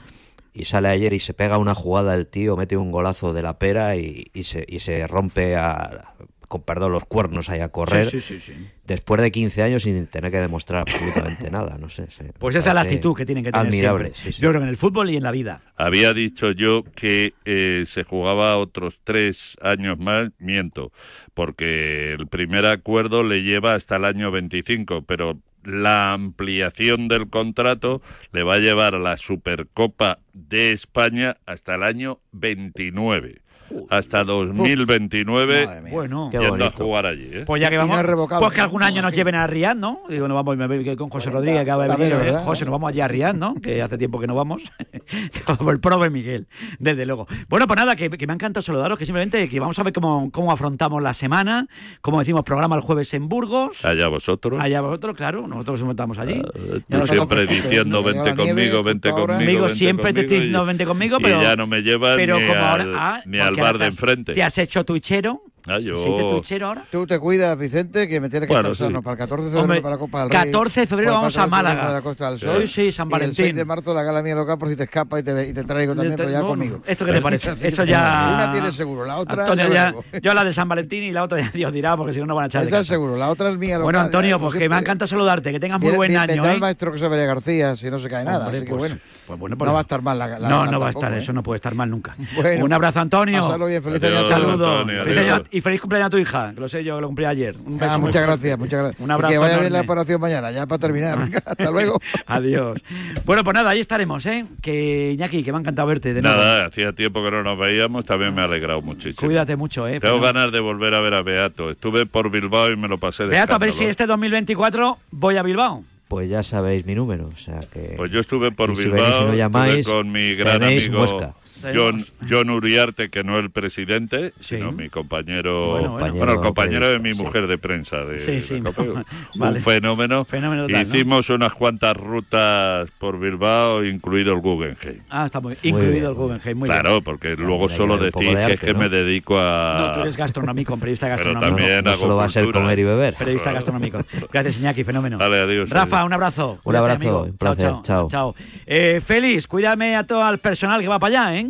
Y sale ayer y se pega una jugada el tío, mete un golazo de la pera y, y se, y se rompe a, con perdón los cuernos ahí a correr. Sí, sí, sí, sí. Después de 15 años sin tener que demostrar absolutamente nada, no sé. se- Pues esa es la actitud que tienen que tener Admirable, siempre. sí, sí. Yo creo que en el fútbol y en la vida. Había dicho yo que eh, se jugaba otros tres años más, miento, porque el primer acuerdo le lleva hasta el año 25, pero la ampliación del contrato le va a llevar a la Supercopa de España hasta el año 29. Hasta 2029 Bueno. Qué yendo a jugar allí. ¿eh? Pues ya que Y no vamos, pues que algún año nos lleven a Riad, ¿no? Digo, nos vamos, me voy con José Rodríguez, que acaba de venir. ¿eh? verdad. José, nos vamos allá a Riad, ¿no? Que hace tiempo que no vamos. Por el prove Miguel, desde luego. Bueno, pues nada, que, que me ha encantado saludaros, que simplemente que vamos a ver cómo, cómo afrontamos la semana, cómo decimos programa el jueves en Burgos. Allá vosotros. Allá vosotros, claro, nosotros estamos allí. Tú Ya lo siempre diciendo vente conmigo, vente conmigo. Vente siempre te estoy conmigo", diciendo y- vente conmigo, y pero ya no me llevas pero ni, como al, ahora- ah, ni al porque bar de enfrente. Te has hecho tuichero. Ah, yo- Sí, te ahora. Tú te cuidas, Vicente, que me tienes que Bueno, estar sano sí. para el 14 de febrero Hombre, para la Copa del Rey. 14 de febrero vamos a Málaga. de la Costa del Sí, Sol. sí, San Y el Valentín. 6 de marzo la gala mía local por si te escapa y te, y te traigo también, pero ya No, conmigo. ¿Esto qué te parece? Así Eso ya. Una tiene seguro, la otra Antonio, ya ya, yo la de San Valentín y la otra ya Dios dirá, porque si no, no van a echar Esa es seguro, la otra es mía local. Bueno, Antonio, como pues que me encanta saludarte, que tengas muy Viene- buen viene- año. ¿eh? el maestro José María García, si no se cae nada. Así que pues- bueno, pues bueno, no va a estar mal la, la no, gala no va a estar, ¿eh? eso no puede estar mal nunca. Bueno, un abrazo, Antonio. pásalo bien, feliz Adiós, año. Saludos. Y feliz cumpleaños a tu hija, que lo sé yo, que lo cumplí ayer. Un beso Ah, muy muchas gracias, muchas gracias. Un abrazo y que vaya bien la enorme. operación mañana, ya para terminar. Hasta luego. Adiós. Bueno, pues nada, ahí estaremos, ¿eh? Que Iñaki, que me ha encantado verte de nuevo. Nada, hacía tiempo que no nos veíamos, también me ha alegrado muchísimo. Cuídate mucho, ¿eh? Tengo Pero- ganas de volver a ver a Beato. Estuve por Bilbao y me lo pasé de Beato, a ver si este 2024 voy a Bilbao. Pues ya sabéis mi número, o sea que... Pues yo estuve por Y si Bilbao, venís y no estuve llamáis, con mi gran tenéis amigo. John, John Uriarte, que no el presidente, sino mi compañero, Bueno, bueno, bueno. el compañero de mi mujer de prensa. De, Sí, sí, de no. Copeo. Vale. Un fenómeno. Fenómeno total, ¿no? Hicimos unas cuantas rutas por Bilbao, incluido el Guggenheim. Ah, está muy bien. incluido el Guggenheim, muy claro, bien. porque luego solo decís de que es que ¿no? me dedico a... No, tú eres gastronómico, periodista Pero gastronómico. también no hago solo va a ser comer y beber. Periodista gastronómico. Gracias, Iñaki, fenómeno. Vale, adiós. Rafa, adiós. un abrazo. Un abrazo, un placer, Chao. chao. Eh, Félix, cuídame a todo el personal que va para allá, ¿eh?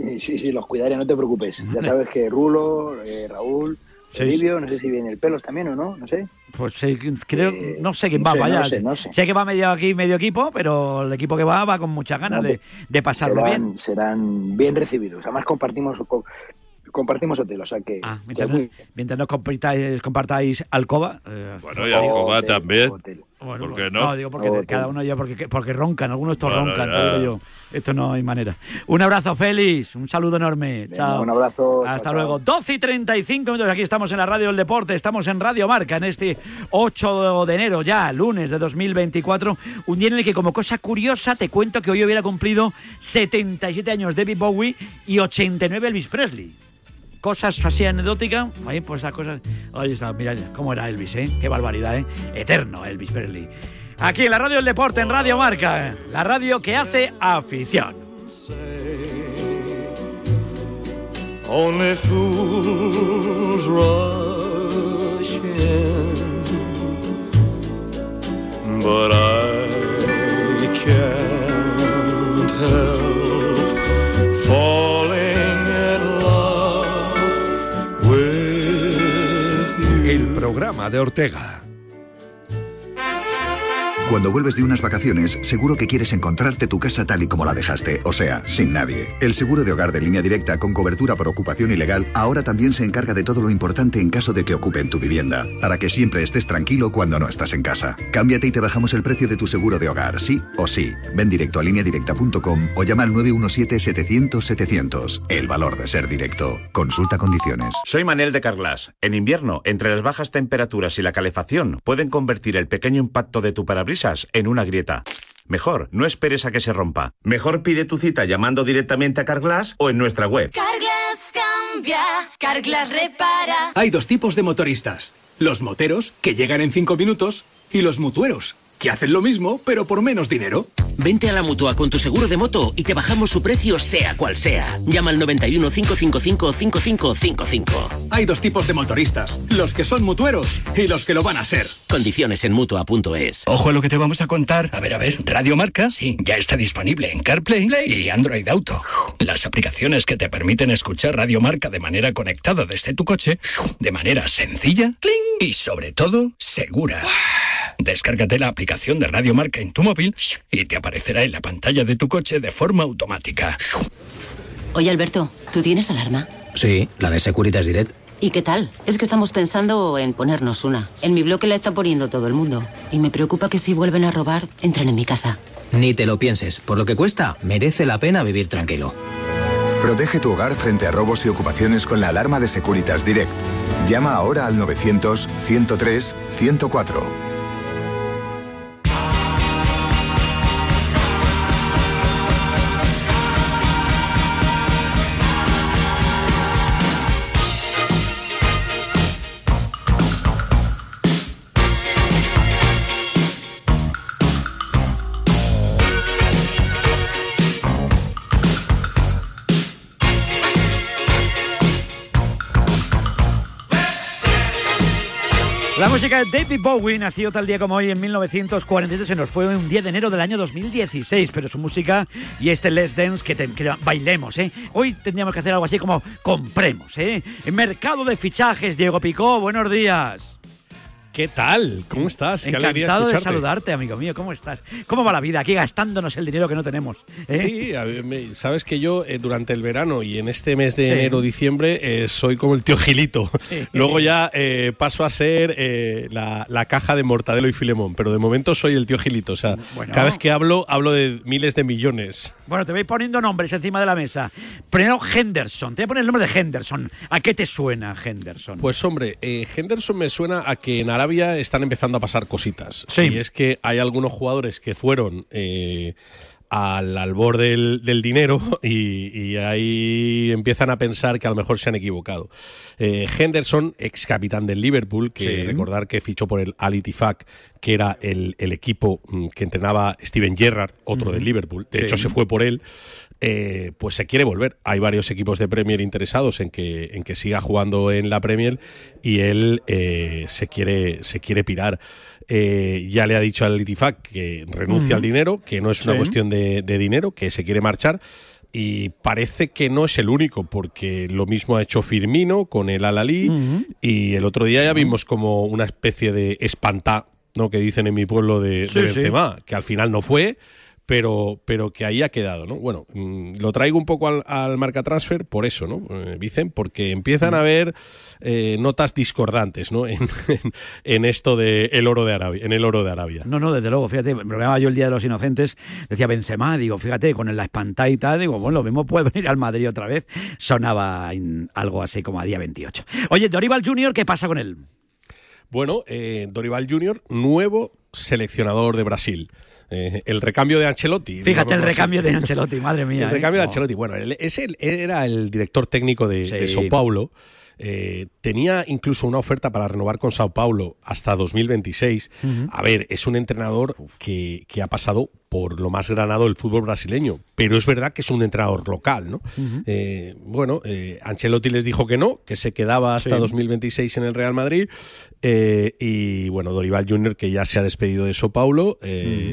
Sí, sí, sí, los cuidaré, no te preocupes. Ya sabes que Rulo, eh, Raúl, Sí, Olivio, no sé si viene el pelos también o no, no sé. Pues sí, creo, Eh, no sé quién no va sé, allá. no sé, no sé. que va medio aquí, medio equipo, pero el equipo que va va con muchas ganas No, de, de pasarlo serán, bien. serán bien recibidos. Además compartimos co- compartimos hotel, o sea que, Ah, que mientras, muy mientras no compartáis, compartáis alcoba. eh, Bueno, y Alcoba Hotel, también. hotel. Bueno, ¿Por qué bueno, no? digo porque cada uno ya porque, porque roncan, algunos estos Bueno, roncan, te digo yo. Esto no hay manera. Un abrazo, Félix, un saludo enorme. Chao. un abrazo, Hasta chao, luego. 12 y 35 minutos, aquí estamos en la Radio del Deporte, estamos en Radio Marca en este 8 de enero, ya lunes de 2024, un día en el que como cosa curiosa te cuento que hoy hubiera cumplido 77 años David Bowie y 89 Elvis Presley cosas así anecdóticas, ahí pues esas cosas, ahí está, mira cómo era Elvis, ¿eh? Qué barbaridad, ¿eh? Eterno Elvis Presley. Aquí en la Radio del Deporte, en Radio Marca, la radio que hace afición. Only fools rush in, but I can't help programa de Ortega. Cuando vuelves de unas vacaciones, seguro que quieres encontrarte tu casa tal y como la dejaste, o sea, sin nadie. El seguro de hogar de línea directa con cobertura por ocupación ilegal ahora también se encarga de todo lo importante en caso de que ocupen tu vivienda, para que siempre estés tranquilo cuando no estás en casa. Cámbiate y te bajamos el precio de tu seguro de hogar, sí o sí. Ven directo a lineadirecta.com o llama al 917-700-700. El valor de ser directo. Consulta condiciones. Soy Manel de Carglass. En invierno, entre las bajas temperaturas y la calefacción, pueden convertir el pequeño impacto de tu parabrisas en una grieta. Mejor, no esperes a que se rompa. Mejor pide tu cita llamando directamente a Carglass o en nuestra web. Carglass cambia, Carglass repara. Hay dos tipos de motoristas. Los moteros, que llegan en 5 minutos, y los mutueros, que hacen lo mismo, pero por menos dinero. Vente a la mutua con tu seguro de moto y te bajamos su precio, sea cual sea. Llama al 91 555 5555. Hay dos tipos de motoristas: los que son mutueros y los que lo van a ser. Condiciones en mutua.es. Ojo a lo que te vamos a contar. A ver, a ver, Radio Marca, sí, ya está disponible en CarPlay y Android Auto. Las aplicaciones que te permiten escuchar Radio Marca de manera conectada desde tu coche, de manera sencilla y sobre todo segura. Descárgate la aplicación de Radio Marca en tu móvil y te aparecerá en la pantalla de tu coche de forma automática. Oye, Alberto, ¿tú tienes alarma? Sí, la de Securitas Direct. ¿Y qué tal? Es que estamos pensando en ponernos una. En mi bloque la está poniendo todo el mundo. Y me preocupa que si vuelven a robar, entren en mi casa. Ni te lo pienses. Por lo que cuesta, merece la pena vivir tranquilo. Protege tu hogar frente a robos y ocupaciones con la alarma de Securitas Direct. Llama ahora al 900-103-104. Música de David Bowie nació tal día como hoy en 1943, se nos fue un 10 de enero del año 2016, pero su música y este Let's Dance que, que bailemos, ¿eh? Hoy tendríamos que hacer algo así como compremos, ¿eh? Mercado de fichajes, Diego Picó, buenos días. ¿Qué tal? ¿Cómo estás? Qué alegría Encantado de saludarte, amigo mío, ¿cómo estás? ¿Cómo va la vida aquí gastándonos el dinero que no tenemos? ¿eh? Sí, sabes que yo eh, durante el verano y en este mes de Sí. enero-diciembre eh, soy como el tío Gilito. Luego ya eh, paso a ser eh, la, la caja de Mortadelo y Filemón, pero de momento soy el tío Gilito. O sea, Bueno. cada vez que hablo, hablo de miles de millones. Bueno, te voy poniendo nombres encima de la mesa. Primero, Henderson. Te voy a poner el nombre de Henderson. ¿A qué te suena Henderson? Pues hombre, eh, Henderson me suena a que en Arabia están empezando a pasar cositas. Sí. Y es que hay algunos jugadores que fueron eh, al albor del, del dinero y, y ahí empiezan a pensar que a lo mejor se han equivocado. Eh, Henderson, ex capitán del Liverpool, que Sí. recordar que fichó por el Al Ittifaq, que era el, el equipo mm, que entrenaba Steven Gerrard, otro del Liverpool. De Sí. hecho, se fue por él. Eh, pues se quiere volver. Hay varios equipos de Premier interesados en que, en que siga jugando en la Premier y él eh, se, quiere, se quiere pirar. Eh, ya le ha dicho al Litifak que renuncia al dinero, que no es una Sí. cuestión de, de dinero, que se quiere marchar. Y parece que no es el único, porque lo mismo ha hecho Firmino con el Alalí. Y el otro día ya vimos como una especie de espantá, ¿no? Que dicen en mi pueblo de, sí. Benzema, que al final no fue, pero, pero que ahí ha quedado, ¿no? Bueno, mm, lo traigo un poco al, al marca transfer por eso, ¿no? Eh, Vicen, porque empiezan a haber eh, notas discordantes, ¿no? En, en- en esto de el oro de Arabia, en el oro de Arabia. No, no, desde luego, fíjate, me bromeaba yo el Día de los Inocentes, decía Benzema, digo, fíjate, con la espantada y tal, digo, bueno, lo mismo puede venir al Madrid otra vez, sonaba en algo así como a día 28. Oye, Dorival Junior, ¿qué pasa con él? Bueno, eh, Dorival Junior, nuevo seleccionador de Brasil. Eh, el recambio de Ancelotti. Fíjate el así. recambio de Ancelotti, madre mía. El ¿eh? recambio de No. Ancelotti. Bueno, él, es el- él era el director técnico de, de Sí. Sao Paulo. Eh, tenía incluso una oferta para renovar con Sao Paulo hasta 2026. Ujú. A ver, es un entrenador que, que ha pasado por lo más granado del fútbol brasileño. Pero es verdad que es un entrenador local, ¿no? Eh, bueno, eh, Ancelotti les dijo que no, que se quedaba hasta Sí. 2026 en el Real Madrid. eh, y bueno, Dorival Junior, que ya se ha despedido de Sao Paulo,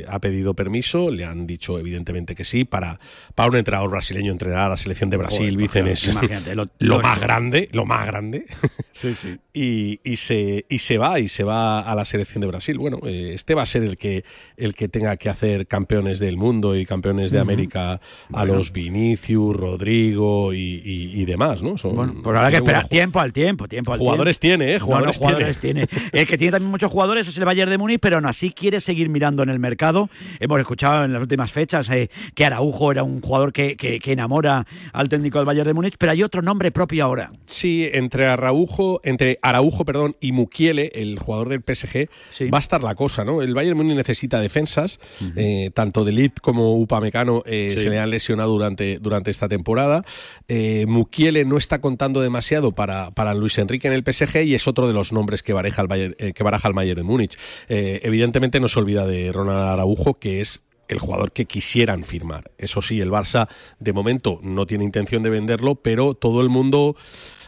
ha pedido permiso, le han dicho evidentemente que sí, para, para un entrenador brasileño entrenar a la selección de Brasil, Joder, Vicen, es lo- más grande, lo más grande. y, y se, y se va, y se va a la selección de Brasil. Bueno, este va a ser el que, el que tenga que hacer campeones del mundo y campeones de. América a Bueno. los Vinicius, Rodrigo y, y- y demás, ¿no? Son- Bueno, pues habrá que tiene esperar tiempo al tiempo, tiempo al Jugadores tiempo. tiene, ¿eh? No, no, Jugadores jugadores tiene. El que tiene también muchos jugadores es el Bayern de Múnich, pero aún así quiere seguir mirando en el mercado. Hemos escuchado en las últimas fechas eh, que Araujo era un jugador que, que- que enamora al técnico del Bayern de Múnich, pero hay otro nombre propio ahora. Sí, entre Araujo, entre Araujo, perdón, y Mukiele, el jugador del PSG, va a estar la cosa, ¿no? El Bayern Múnich necesita defensas, eh, tanto de Ligt como Upamecano eh, Sí. se le han lesionado durante, durante esta temporada. Eh, Mukiele no está contando demasiado para, para Luis Enrique en el PSG y es otro de los nombres que baraja el Bayern, eh, que baraja el Bayern de Múnich. Eh, evidentemente no se olvida de Ronald Araujo, que es el jugador que quisieran firmar. Eso sí, el Barça de momento no tiene intención de venderlo, pero todo el mundo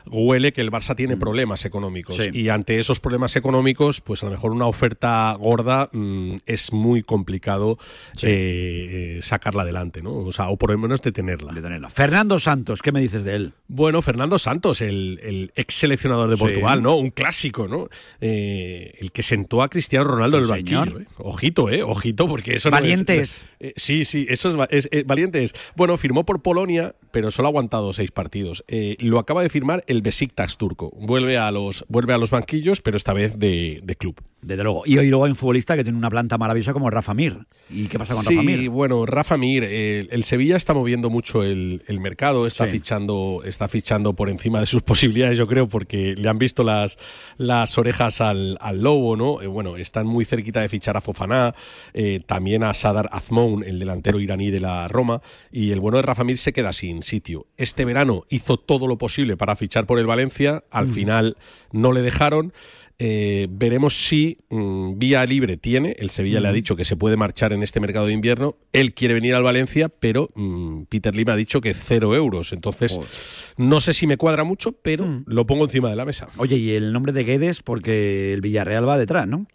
huele que el Barça tiene problemas económicos Sí. y ante esos problemas económicos, pues a lo mejor una oferta gorda mm, es muy complicado eh, eh, sacarla adelante, ¿no? O sea, o por lo menos detenerla. Fernando Santos, ¿qué me dices de él? Bueno, Fernando Santos, el, el ex seleccionador de Sí. Portugal, ¿no? Un clásico, ¿no? Eh, el que sentó a Cristiano Ronaldo en el banquillo. ¿eh? Ojito, ¿eh? Ojito, porque eso no es- Valiente es. sí, sí, eso es, es- valiente es. Bueno, firmó por Polonia, pero solo ha aguantado seis partidos. Lo acaba de firmar el Besiktas turco. Vuelve a los, vuelve a los banquillos, pero esta vez de, de club. Desde luego. Y hoy luego hay un futbolista que tiene una planta maravillosa como Rafa Mir. ¿Y qué pasa con sí, Rafa Mir? bueno, Rafa Mir, eh, el Sevilla está moviendo mucho el, el mercado, está Sí. fichando, está fichando por encima de sus posibilidades, yo creo, porque le han visto las, las orejas al, al lobo, ¿no? Eh, bueno, están muy cerquita de fichar a Fofaná, eh, también a Sadar Azmoun, el delantero iraní de la Roma, y el bueno de Rafa Mir se queda sin sitio. Este verano hizo todo lo posible para fichar por el Valencia, al Mm. final no le dejaron. Eh, veremos si mm, vía libre tiene. El Sevilla le ha dicho que se puede marchar en este mercado de invierno. Él quiere venir al Valencia, pero mm, Peter Lim ha dicho que cero euros. Entonces, no sé si me cuadra mucho, pero Mm. lo pongo encima de la mesa. Oye, y el nombre de Guedes, porque el Villarreal va detrás, ¿no?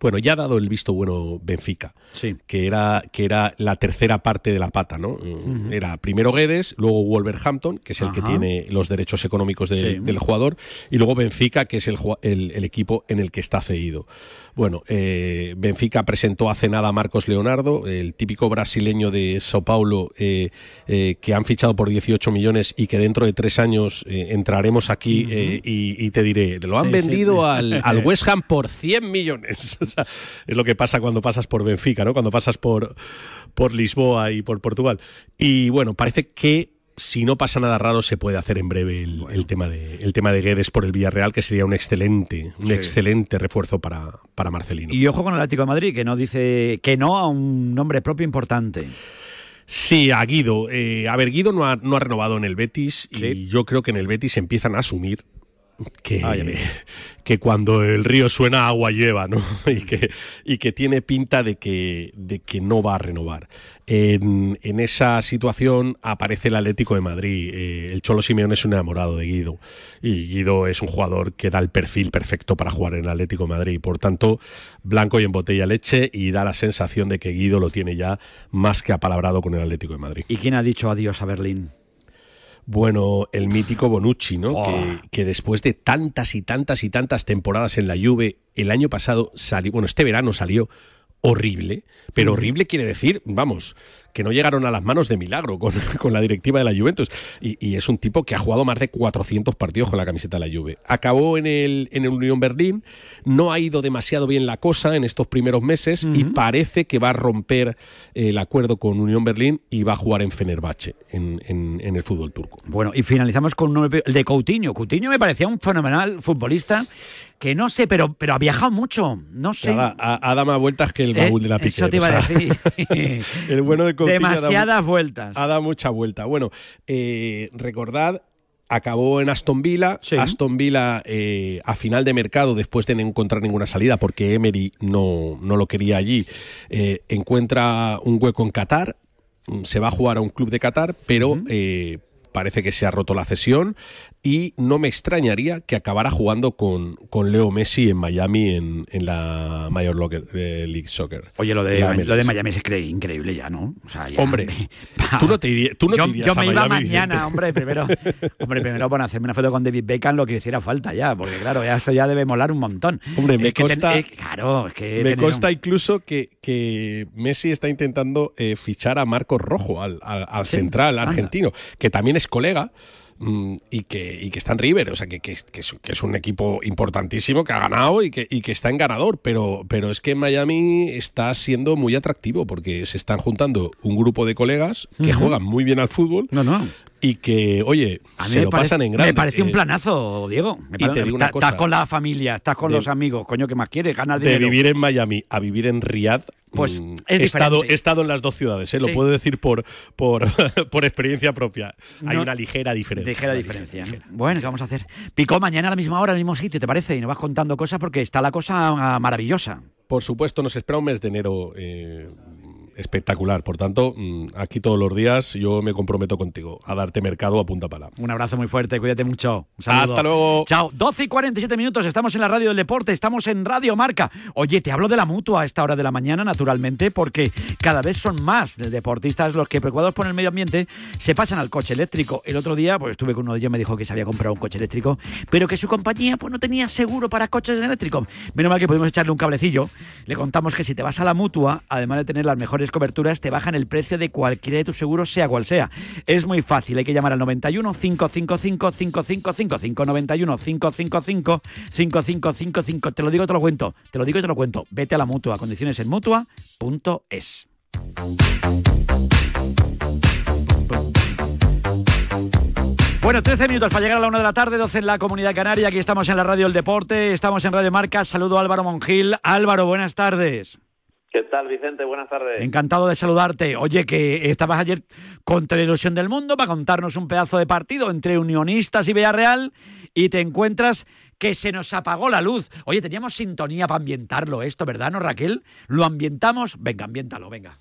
Bueno, ya ha dado el visto bueno Benfica, Sí. que era, que era la tercera parte de la pata, ¿no? Era primero Guedes, luego Wolverhampton, que es el que tiene los derechos económicos del, Sí. del jugador, y luego Benfica, que es el, el- el equipo en el que está cedido. Bueno, eh, Benfica presentó hace nada a Marcos Leonardo, el típico brasileño de Sao Paulo, eh, eh, que han fichado por 18 millones y que dentro de tres años eh, entraremos aquí y, y te diré, lo han sí. vendido al, al West Ham por 100 millones. O sea, es lo que pasa cuando pasas por Benfica, ¿no? Cuando pasas por, por Lisboa y por Portugal. Y bueno, parece que si no pasa nada raro se puede hacer en breve el, el tema de el tema de Guedes por el Villarreal, que sería un excelente, un Sí. excelente refuerzo para, para Marcelino. Y ojo con el Atlético de Madrid, que no dice que no a un nombre propio importante. Sí, a Guido. Eh, a ver, Guido no ha, no ha renovado en el Betis y yo creo que en el Betis empiezan a asumir que, Ay, que cuando el río suena agua lleva, ¿no? y, que, y que tiene pinta de que, de que no va a renovar. En, en esa situación aparece el Atlético de Madrid. Eh, el Cholo Simeone es un enamorado de Guido y Guido es un jugador que da el perfil perfecto para jugar en el Atlético de Madrid. Por tanto, blanco y en botella leche y da la sensación de que Guido lo tiene ya más que apalabrado con el Atlético de Madrid. ¿Y quién ha dicho adiós a Berlín? Bueno, el mítico Bonucci, ¿no? Oh. Que, que después de tantas y tantas y tantas temporadas en la Juve, el año pasado salió, bueno, este verano salió horrible, pero horrible quiere decir, vamos, que no llegaron a las manos de milagro con, con la directiva de la Juventus. Y, y es un tipo que ha jugado más de 400 partidos con la camiseta de la Juve. Acabó en el, en el Unión Berlín, no ha ido demasiado bien la cosa en estos primeros meses y parece que va a romper el acuerdo con Unión Berlín y va a jugar en Fenerbahce, en, en- en el fútbol turco. Bueno, y finalizamos con un de Coutinho. Coutinho me parecía un fenomenal futbolista que no sé, pero, pero ha viajado mucho. No sé. Ha, ha- ha dado más vueltas que el Eh, baúl de la pique. eso te iba a decir. el bueno de Coutinho ha dado mu- Demasiadas vueltas. Ha dado mucha vuelta. Bueno, eh, recordad acabó en Aston Villa. Aston Villa eh, a final de mercado, después de no encontrar ninguna salida, porque Emery no, no lo quería allí, eh, encuentra un hueco en Qatar. mm, Se va a jugar a un club de Qatar, pero eh, parece que se ha roto la cesión y no me extrañaría que acabara jugando con, con Leo Messi en Miami en, en la Major Locker- eh, League Soccer. Oye, lo de, lo de. Miami se cree increíble ya, ¿no? O sea, ya- Hombre, tú no te, irías- tú no yo, te irías yo a me iba Miami, mañana, hombre, primero, hombre, primero por hacerme una foto con David Beckham, lo que hiciera falta ya, porque claro, ya eso ya debe molar un montón. Hombre, me Es ten- consta, eh, claro, es que me tener consta un- incluso que, que Messi está intentando eh, fichar a Marcos Rojo, al, al- al Sí, central anda. argentino, que también es colega. mm, Y que, y que está en River, o sea, que, que es, que es- que es un equipo importantísimo que ha ganado y que, y que está en ganador, pero, pero es que Miami está siendo muy atractivo porque se están juntando un grupo de colegas que juegan muy bien al fútbol y que, oye, A mí se lo parece- pasan en grande. Me parece un Eh, planazo, Diego. Me y te digo una estás- cosa. Estás con la familia, estás con De- los amigos, coño, ¿qué más quieres? Ganar de dinero. vivir en Miami a vivir en Riyadh. Pues mm, es he, estado, he estado en las dos ciudades, ¿eh? lo puedo decir por, por, por experiencia propia. Hay una ligera diferencia. Ligera diferencia. ¿no? Bueno, ¿qué vamos a hacer? Picó mañana a la misma hora, al mismo sitio, ¿te parece? Y nos vas contando cosas porque está la cosa ah, maravillosa. Por supuesto, nos espera un mes de enero eh, espectacular. Por tanto, mm, aquí todos los días yo me comprometo contigo a darte mercado a punta pala. Un abrazo muy fuerte, cuídate mucho. Un saludo. Hasta luego. Chao. 12 y 47 minutos, estamos en la radio del deporte, estamos en Radio Marca. Oye, te hablo de la mutua a esta hora de la mañana, naturalmente, porque cada vez son más de deportistas los que, preocupados por el medio ambiente, se pasan al coche eléctrico. El otro día, pues estuve con uno de ellos, me dijo que se había comprado un coche eléctrico, pero que su compañía pues no tenía seguro para coches eléctricos. Menos mal que pudimos echarle un cablecillo. Le contamos que si te vas a la mutua, además de tener las mejores coberturas, te bajan el precio de cualquiera de tus seguros, sea cual sea. Es muy fácil, hay que llamar al 91 555 5555 91 555 5555. Te lo digo, te lo cuento. Te lo digo y te lo cuento. Vete a la mutua. Condiciones en mutua.es. Bueno, 13 minutos para llegar a la 1 de la tarde, 12 en la Comunidad Canaria. Aquí estamos en la Radio del Deporte, estamos en Radio Marca. Saludo a Álvaro Mongil. Álvaro, buenas tardes. ¿Qué tal, Vicente? Buenas tardes. Encantado de saludarte. Oye, que estabas ayer contra la ilusión del mundo para contarnos un pedazo de partido entre Unionistas y Villarreal y te encuentras que se nos apagó la luz. Oye, teníamos sintonía para ambientarlo esto, ¿verdad, no, Raquel? ¿Lo ambientamos? Venga, ambiéntalo, venga.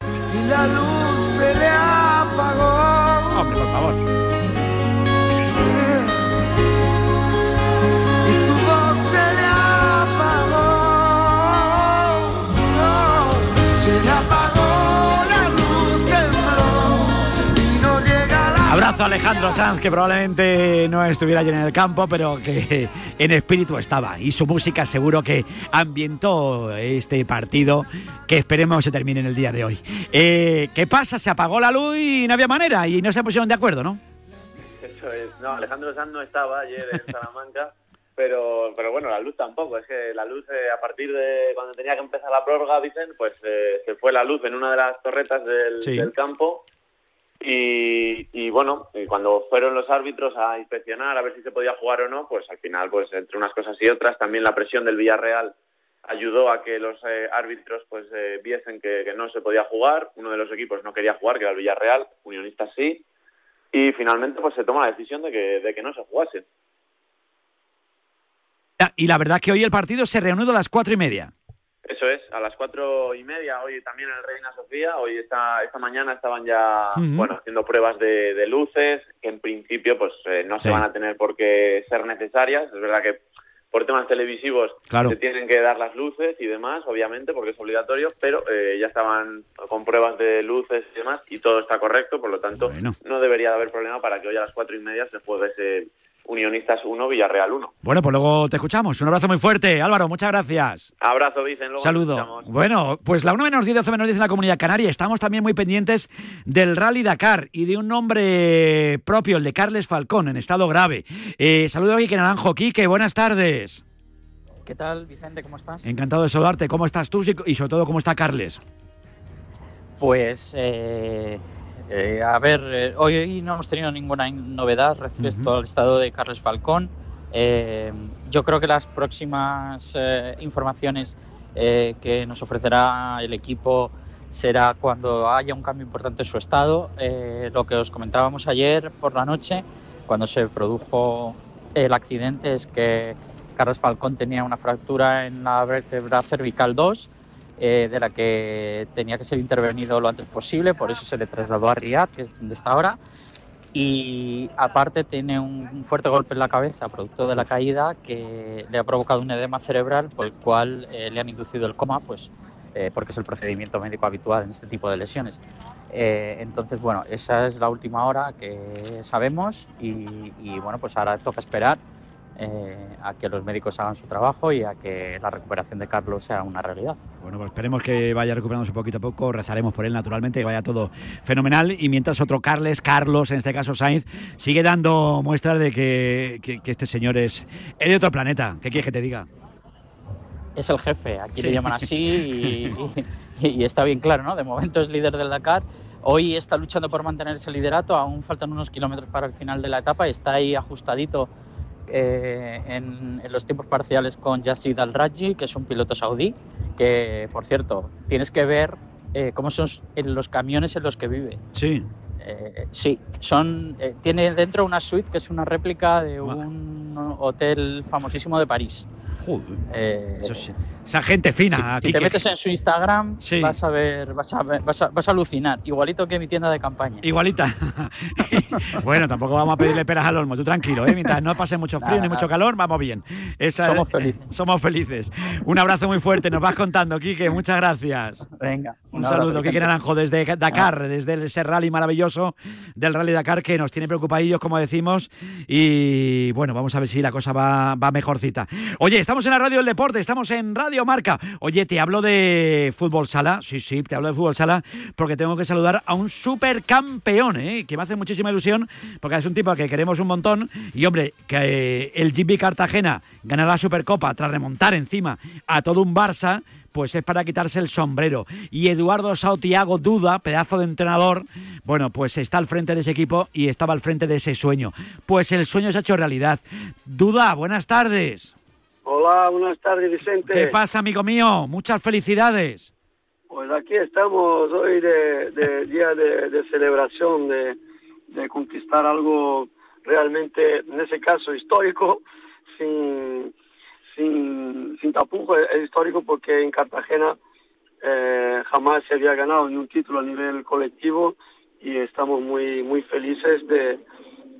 y la luz se le apagó. Hombre, por favor. Abrazo a Alejandro Sanz, que probablemente no estuviera ayer en el campo, pero que en espíritu estaba. Y su música seguro que ambientó este partido, que esperemos se termine en el día de hoy. Eh, ¿Qué pasa? Se apagó la luz y no había manera y no se pusieron de acuerdo, ¿no? Eso es. No, Alejandro Sanz no estaba ayer en Salamanca, pero, pero bueno, la luz tampoco. Es que la luz, eh, a partir de cuando tenía que empezar la prórroga, dicen, pues eh, se fue la luz en una de las torretas del, Sí. del campo. Y, bueno, cuando fueron los árbitros a inspeccionar a ver si se podía jugar o no, pues al final, pues entre unas cosas y otras, también la presión del Villarreal ayudó a que los eh, árbitros pues eh, viesen que, no se podía jugar. Uno de los equipos no quería jugar, que era el Villarreal, Unionistas sí. Y finalmente pues se toma la decisión de que, no se jugase. Y la verdad que hoy el partido se reanuda a las cuatro y media. Eso es, a las cuatro y media, hoy también en el Reina Sofía, hoy esta, esta mañana estaban ya, bueno, haciendo pruebas de, de luces, que en principio pues eh, no se van a tener por qué ser necesarias, es verdad que por temas televisivos Claro. se tienen que dar las luces y demás, obviamente, porque es obligatorio, pero eh, ya estaban con pruebas de luces y demás y todo está correcto, por lo tanto no debería de haber problema para que hoy a las cuatro y media se juegue ese Unionistas 1, Villarreal 1. Bueno, pues luego te escuchamos. Un abrazo muy fuerte. Álvaro, muchas gracias. Abrazo, dicen, luego Saludo. Bueno, pues la 1 menos 10, 12 menos 10 en la Comunidad Canaria. Estamos también muy pendientes del Rally Dakar y de un nombre propio, el de Carles Falcón, en estado grave. Eh, saludo a Quique Naranjo. Quique, buenas tardes. ¿Qué tal, Vicente? ¿Cómo estás? Encantado de saludarte. ¿Cómo estás tú y sobre todo cómo está Carles? Pues, eh, eh, a ver, eh, hoy no hemos tenido ninguna in- novedad respecto Ujú. al estado de Carles Falcón. Eh, yo creo que las próximas eh, informaciones eh, que nos ofrecerá el equipo será cuando haya un cambio importante en su estado. Eh, lo que os comentábamos ayer por la noche, cuando se produjo el accidente es que Carlos Falcón tenía una fractura en la vértebra cervical 2, eh, de la que tenía que ser intervenido lo antes posible, por eso se le trasladó a Riyadh, que es donde está ahora. Y aparte tiene un, fuerte golpe en la cabeza, producto de la caída, que le ha provocado un edema cerebral, por el cual eh, le han inducido el coma, pues eh, porque es el procedimiento médico habitual en este tipo de lesiones. Eh, entonces, bueno, esa es la última hora que sabemos y, y, bueno, pues ahora toca esperar eh, a que los médicos hagan su trabajo y a que la recuperación de Carlos sea una realidad. Bueno, pues esperemos que vaya recuperándose poquito a poco, rezaremos por él naturalmente, que vaya todo fenomenal. Y mientras otro Carles, Carlos, en este caso Sainz, sigue dando muestras de que, que- que este señor es, es de otro planeta. ¿Qué quieres que te diga? Es el jefe, aquí Sí. le llaman así y, y- y está bien claro, ¿no? De momento es líder del Dakar. Hoy está luchando por mantener ese liderato, aún faltan unos kilómetros para el final de la etapa y está ahí ajustadito eh, en, en los tiempos parciales con Yassid Al-Raji, que es un piloto saudí, que por cierto, tienes que ver eh, cómo son los camiones en los que vive. Sí. Eh, sí, son, tiene dentro una suite que es una réplica de un hotel famosísimo de París. Joder. Eh, Eso sí. Esa gente fina, si, aquí si te metes en su Instagram Sí. vas a ver, vas a, ver- vas a, vas a alucinar, igualito que mi tienda de campaña. Igualita. bueno, tampoco vamos a pedirle peras al olmo, tú tranquilo, ¿eh? mientras no pase mucho frío Nada, ni mucho calor, vamos bien. Esa- Somos felices. Somos felices. Un abrazo muy fuerte, nos vas contando, Quique, muchas gracias. Venga. Un, saludo, Quique. Naranjo, desde Dakar, desde ese rally maravilloso del Rally Dakar que nos tiene preocupadillos, como decimos. Y bueno, vamos a ver si la cosa va, va mejorcita. Oye, estamos en la radio del deporte, estamos en Radio Marca. Oye, te hablo de fútbol sala, sí, sí, te hablo de fútbol sala, porque tengo que saludar a un supercampeón, ¿eh? que me hace muchísima ilusión, porque es un tipo al que queremos un montón. Y hombre, que eh, el GB Cartagena gana la Supercopa tras remontar encima a todo un Barça, pues es para quitarse el sombrero. Y Eduardo Sautiago Duda, pedazo de entrenador, bueno, pues está al frente de ese equipo y estaba al frente de ese sueño. Pues el sueño se ha hecho realidad. Duda, buenas tardes. Hola, buenas tardes, Vicente. ¿Qué pasa, amigo mío? Muchas felicidades. Pues aquí estamos hoy de, de día de, de celebración, de, de conquistar algo realmente, en ese caso, histórico, sin, sin, sin tapujos. Es histórico porque en Cartagena eh, jamás se había ganado ni un título a nivel colectivo y estamos muy, muy felices de,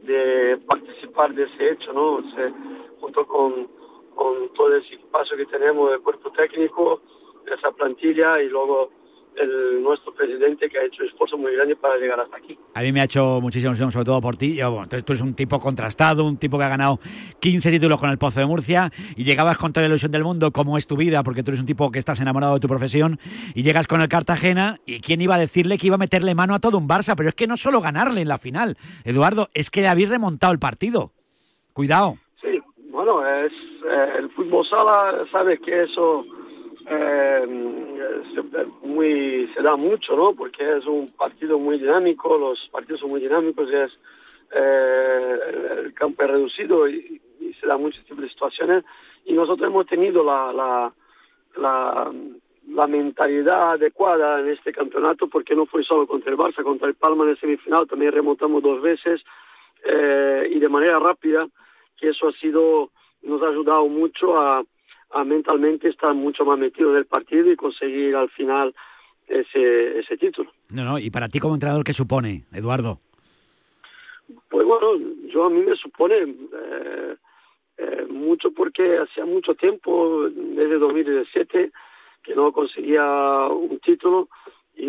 de participar de ese hecho, ¿no? O sea, junto con, con todo ese paso que tenemos de cuerpo técnico, esa plantilla y luego el, nuestro presidente que ha hecho un esfuerzo muy grande para llegar hasta aquí. A mí me ha hecho muchísima ilusión, sobre todo por ti. Yo, bueno, tú, eres un tipo contrastado, un tipo que ha ganado 15 títulos con el Pozo de Murcia y llegabas con toda la ilusión del mundo, como es tu vida, porque tú eres un tipo que estás enamorado de tu profesión, y llegas con el Cartagena y quién iba a decirle que iba a meterle mano a todo un Barça, pero es que no solo ganarle en la final, Eduardo, es que le habéis remontado el partido. Cuidado. Sí, bueno, es el fútbol sala, sabes que eso eh, se, da mucho, ¿no? Porque es un partido muy dinámico, los partidos son muy dinámicos, es eh, el, campo es reducido y, y se da muchos tipos de situaciones. Y nosotros hemos tenido la, la mentalidad adecuada en este campeonato porque no fue solo contra el Barça, contra el Palma en el semifinal, también remontamos dos veces eh, y de manera rápida, que eso ha sido, nos ha ayudado mucho a, a mentalmente estar mucho más metido en el partido y conseguir al final ese, ese título. No, no, y para ti como entrenador, ¿qué supone, Eduardo? Pues bueno, yo a mí me supone eh, eh, mucho porque hacía mucho tiempo, desde 2017, que no conseguía un título y,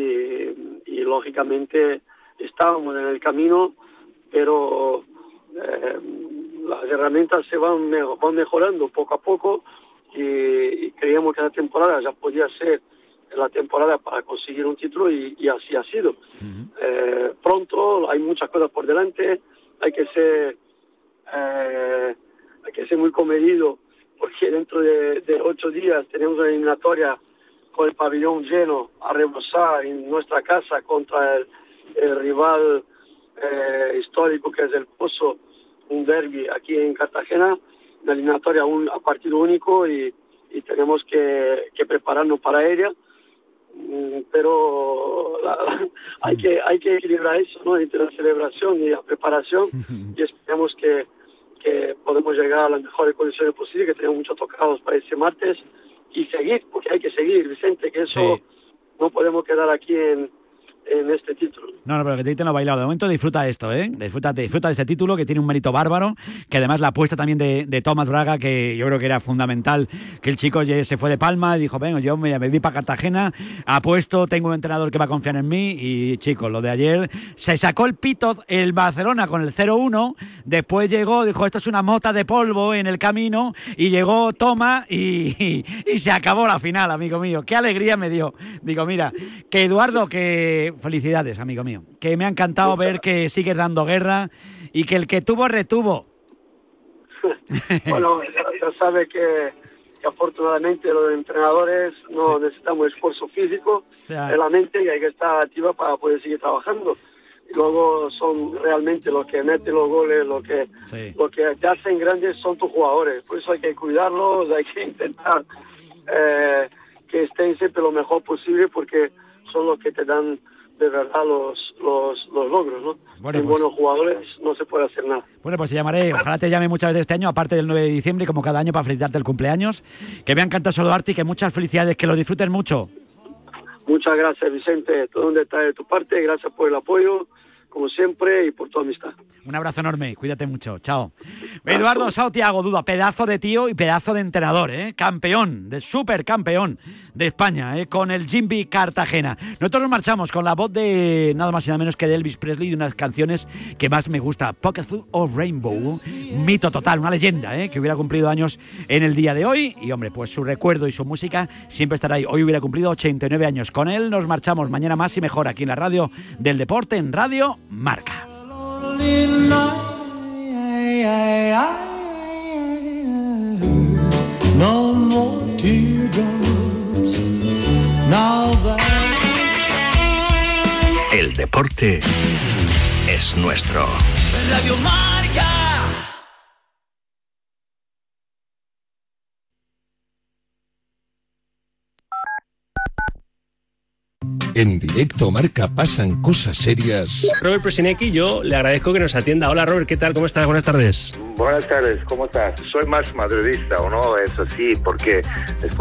y lógicamente estábamos en el camino, pero eh, las herramientas se van, van mejorando poco a poco y, y creíamos que la temporada ya podía ser la temporada para conseguir un título y, y así ha sido. Eh, pronto, hay muchas cosas por delante, hay que ser, eh, hay que ser muy comedido porque dentro de, de ocho días tenemos una eliminatoria con el pabellón lleno a rebosar en nuestra casa contra el, el rival eh, histórico que es el Pozo, un derby aquí en Cartagena, una eliminatoria un, a partido único y, y tenemos que, que prepararnos para ella. Mm, pero la- hay que hay que equilibrar eso no entre la celebración y la preparación y esperamos que, que podemos llegar a las mejores condiciones posibles que tenemos muchos tocados para este martes y seguir porque hay que seguir Vicente que eso no podemos quedar aquí en, en este título No, no, pero que te dicen lo bailado. De momento disfruta esto, ¿eh? Disfruta, disfruta de este título que tiene un mérito bárbaro, que además la apuesta también de, de Tomás Braga, que yo creo que era fundamental, que el chico se fue de Palma y dijo, venga, yo mira, me vi para Cartagena, apuesto, tengo un entrenador que va a confiar en mí y chicos, lo de ayer, se sacó el pito el Barcelona con el 0-1, después llegó, dijo, esto es una mota de polvo en el camino y llegó Toma y, y, y se acabó la final, amigo mío. Qué alegría me dio. Digo, mira, que Eduardo, que felicidades, amigo mío. Que me ha encantado ver que sigues dando guerra y que el que tuvo, retuvo. bueno ya, ya sabe que, que afortunadamente los entrenadores no necesitamos esfuerzo físico Ya. es la mente y hay que estar activa para poder seguir trabajando y luego son realmente los que meten los goles lo que lo que te hacen grandes son tus jugadores por eso hay que cuidarlos hay que intentar eh, que estén siempre lo mejor posible porque son los que te dan de verdad los los, los logros no Bueno, sin pues- buenos jugadores no se puede hacer nada Bueno, pues te llamaré, ojalá te llame muchas veces este año, aparte del 9 de diciembre, como cada año, para felicitarte el cumpleaños. Que me ha encantado saludarte y que muchas felicidades, que lo disfrutes mucho. Muchas gracias, Vicente. Todo un detalle de tu parte. Gracias por el apoyo, como siempre, y por tu amistad. Un abrazo enorme, cuídate mucho, chao. Eduardo Sautiago, duda, pedazo de tío y pedazo de entrenador, ¿eh? campeón, de supercampeón de España, ¿eh? con el Jimby Cartagena. Nosotros nos marchamos con la voz de nada más y nada menos que de Elvis Presley y de unas canciones que más me gusta, Pocket Full of Rainbow, mito total, una leyenda, ¿eh? que hubiera cumplido años en el día de hoy y hombre, pues su recuerdo y su música siempre estará ahí. Hoy hubiera cumplido 89 años. Con él nos marchamos mañana más y mejor aquí en la radio del deporte, en Radio Marca. El deporte es nuestro. Radio Marca. En directo marca pasan cosas serias. Robert Presinecki, yo le agradezco que nos atienda. Hola Robert, ¿qué tal? ¿Cómo estás? Buenas tardes. Buenas tardes, ¿cómo estás? Soy más madridista, ¿o no? Eso sí, porque después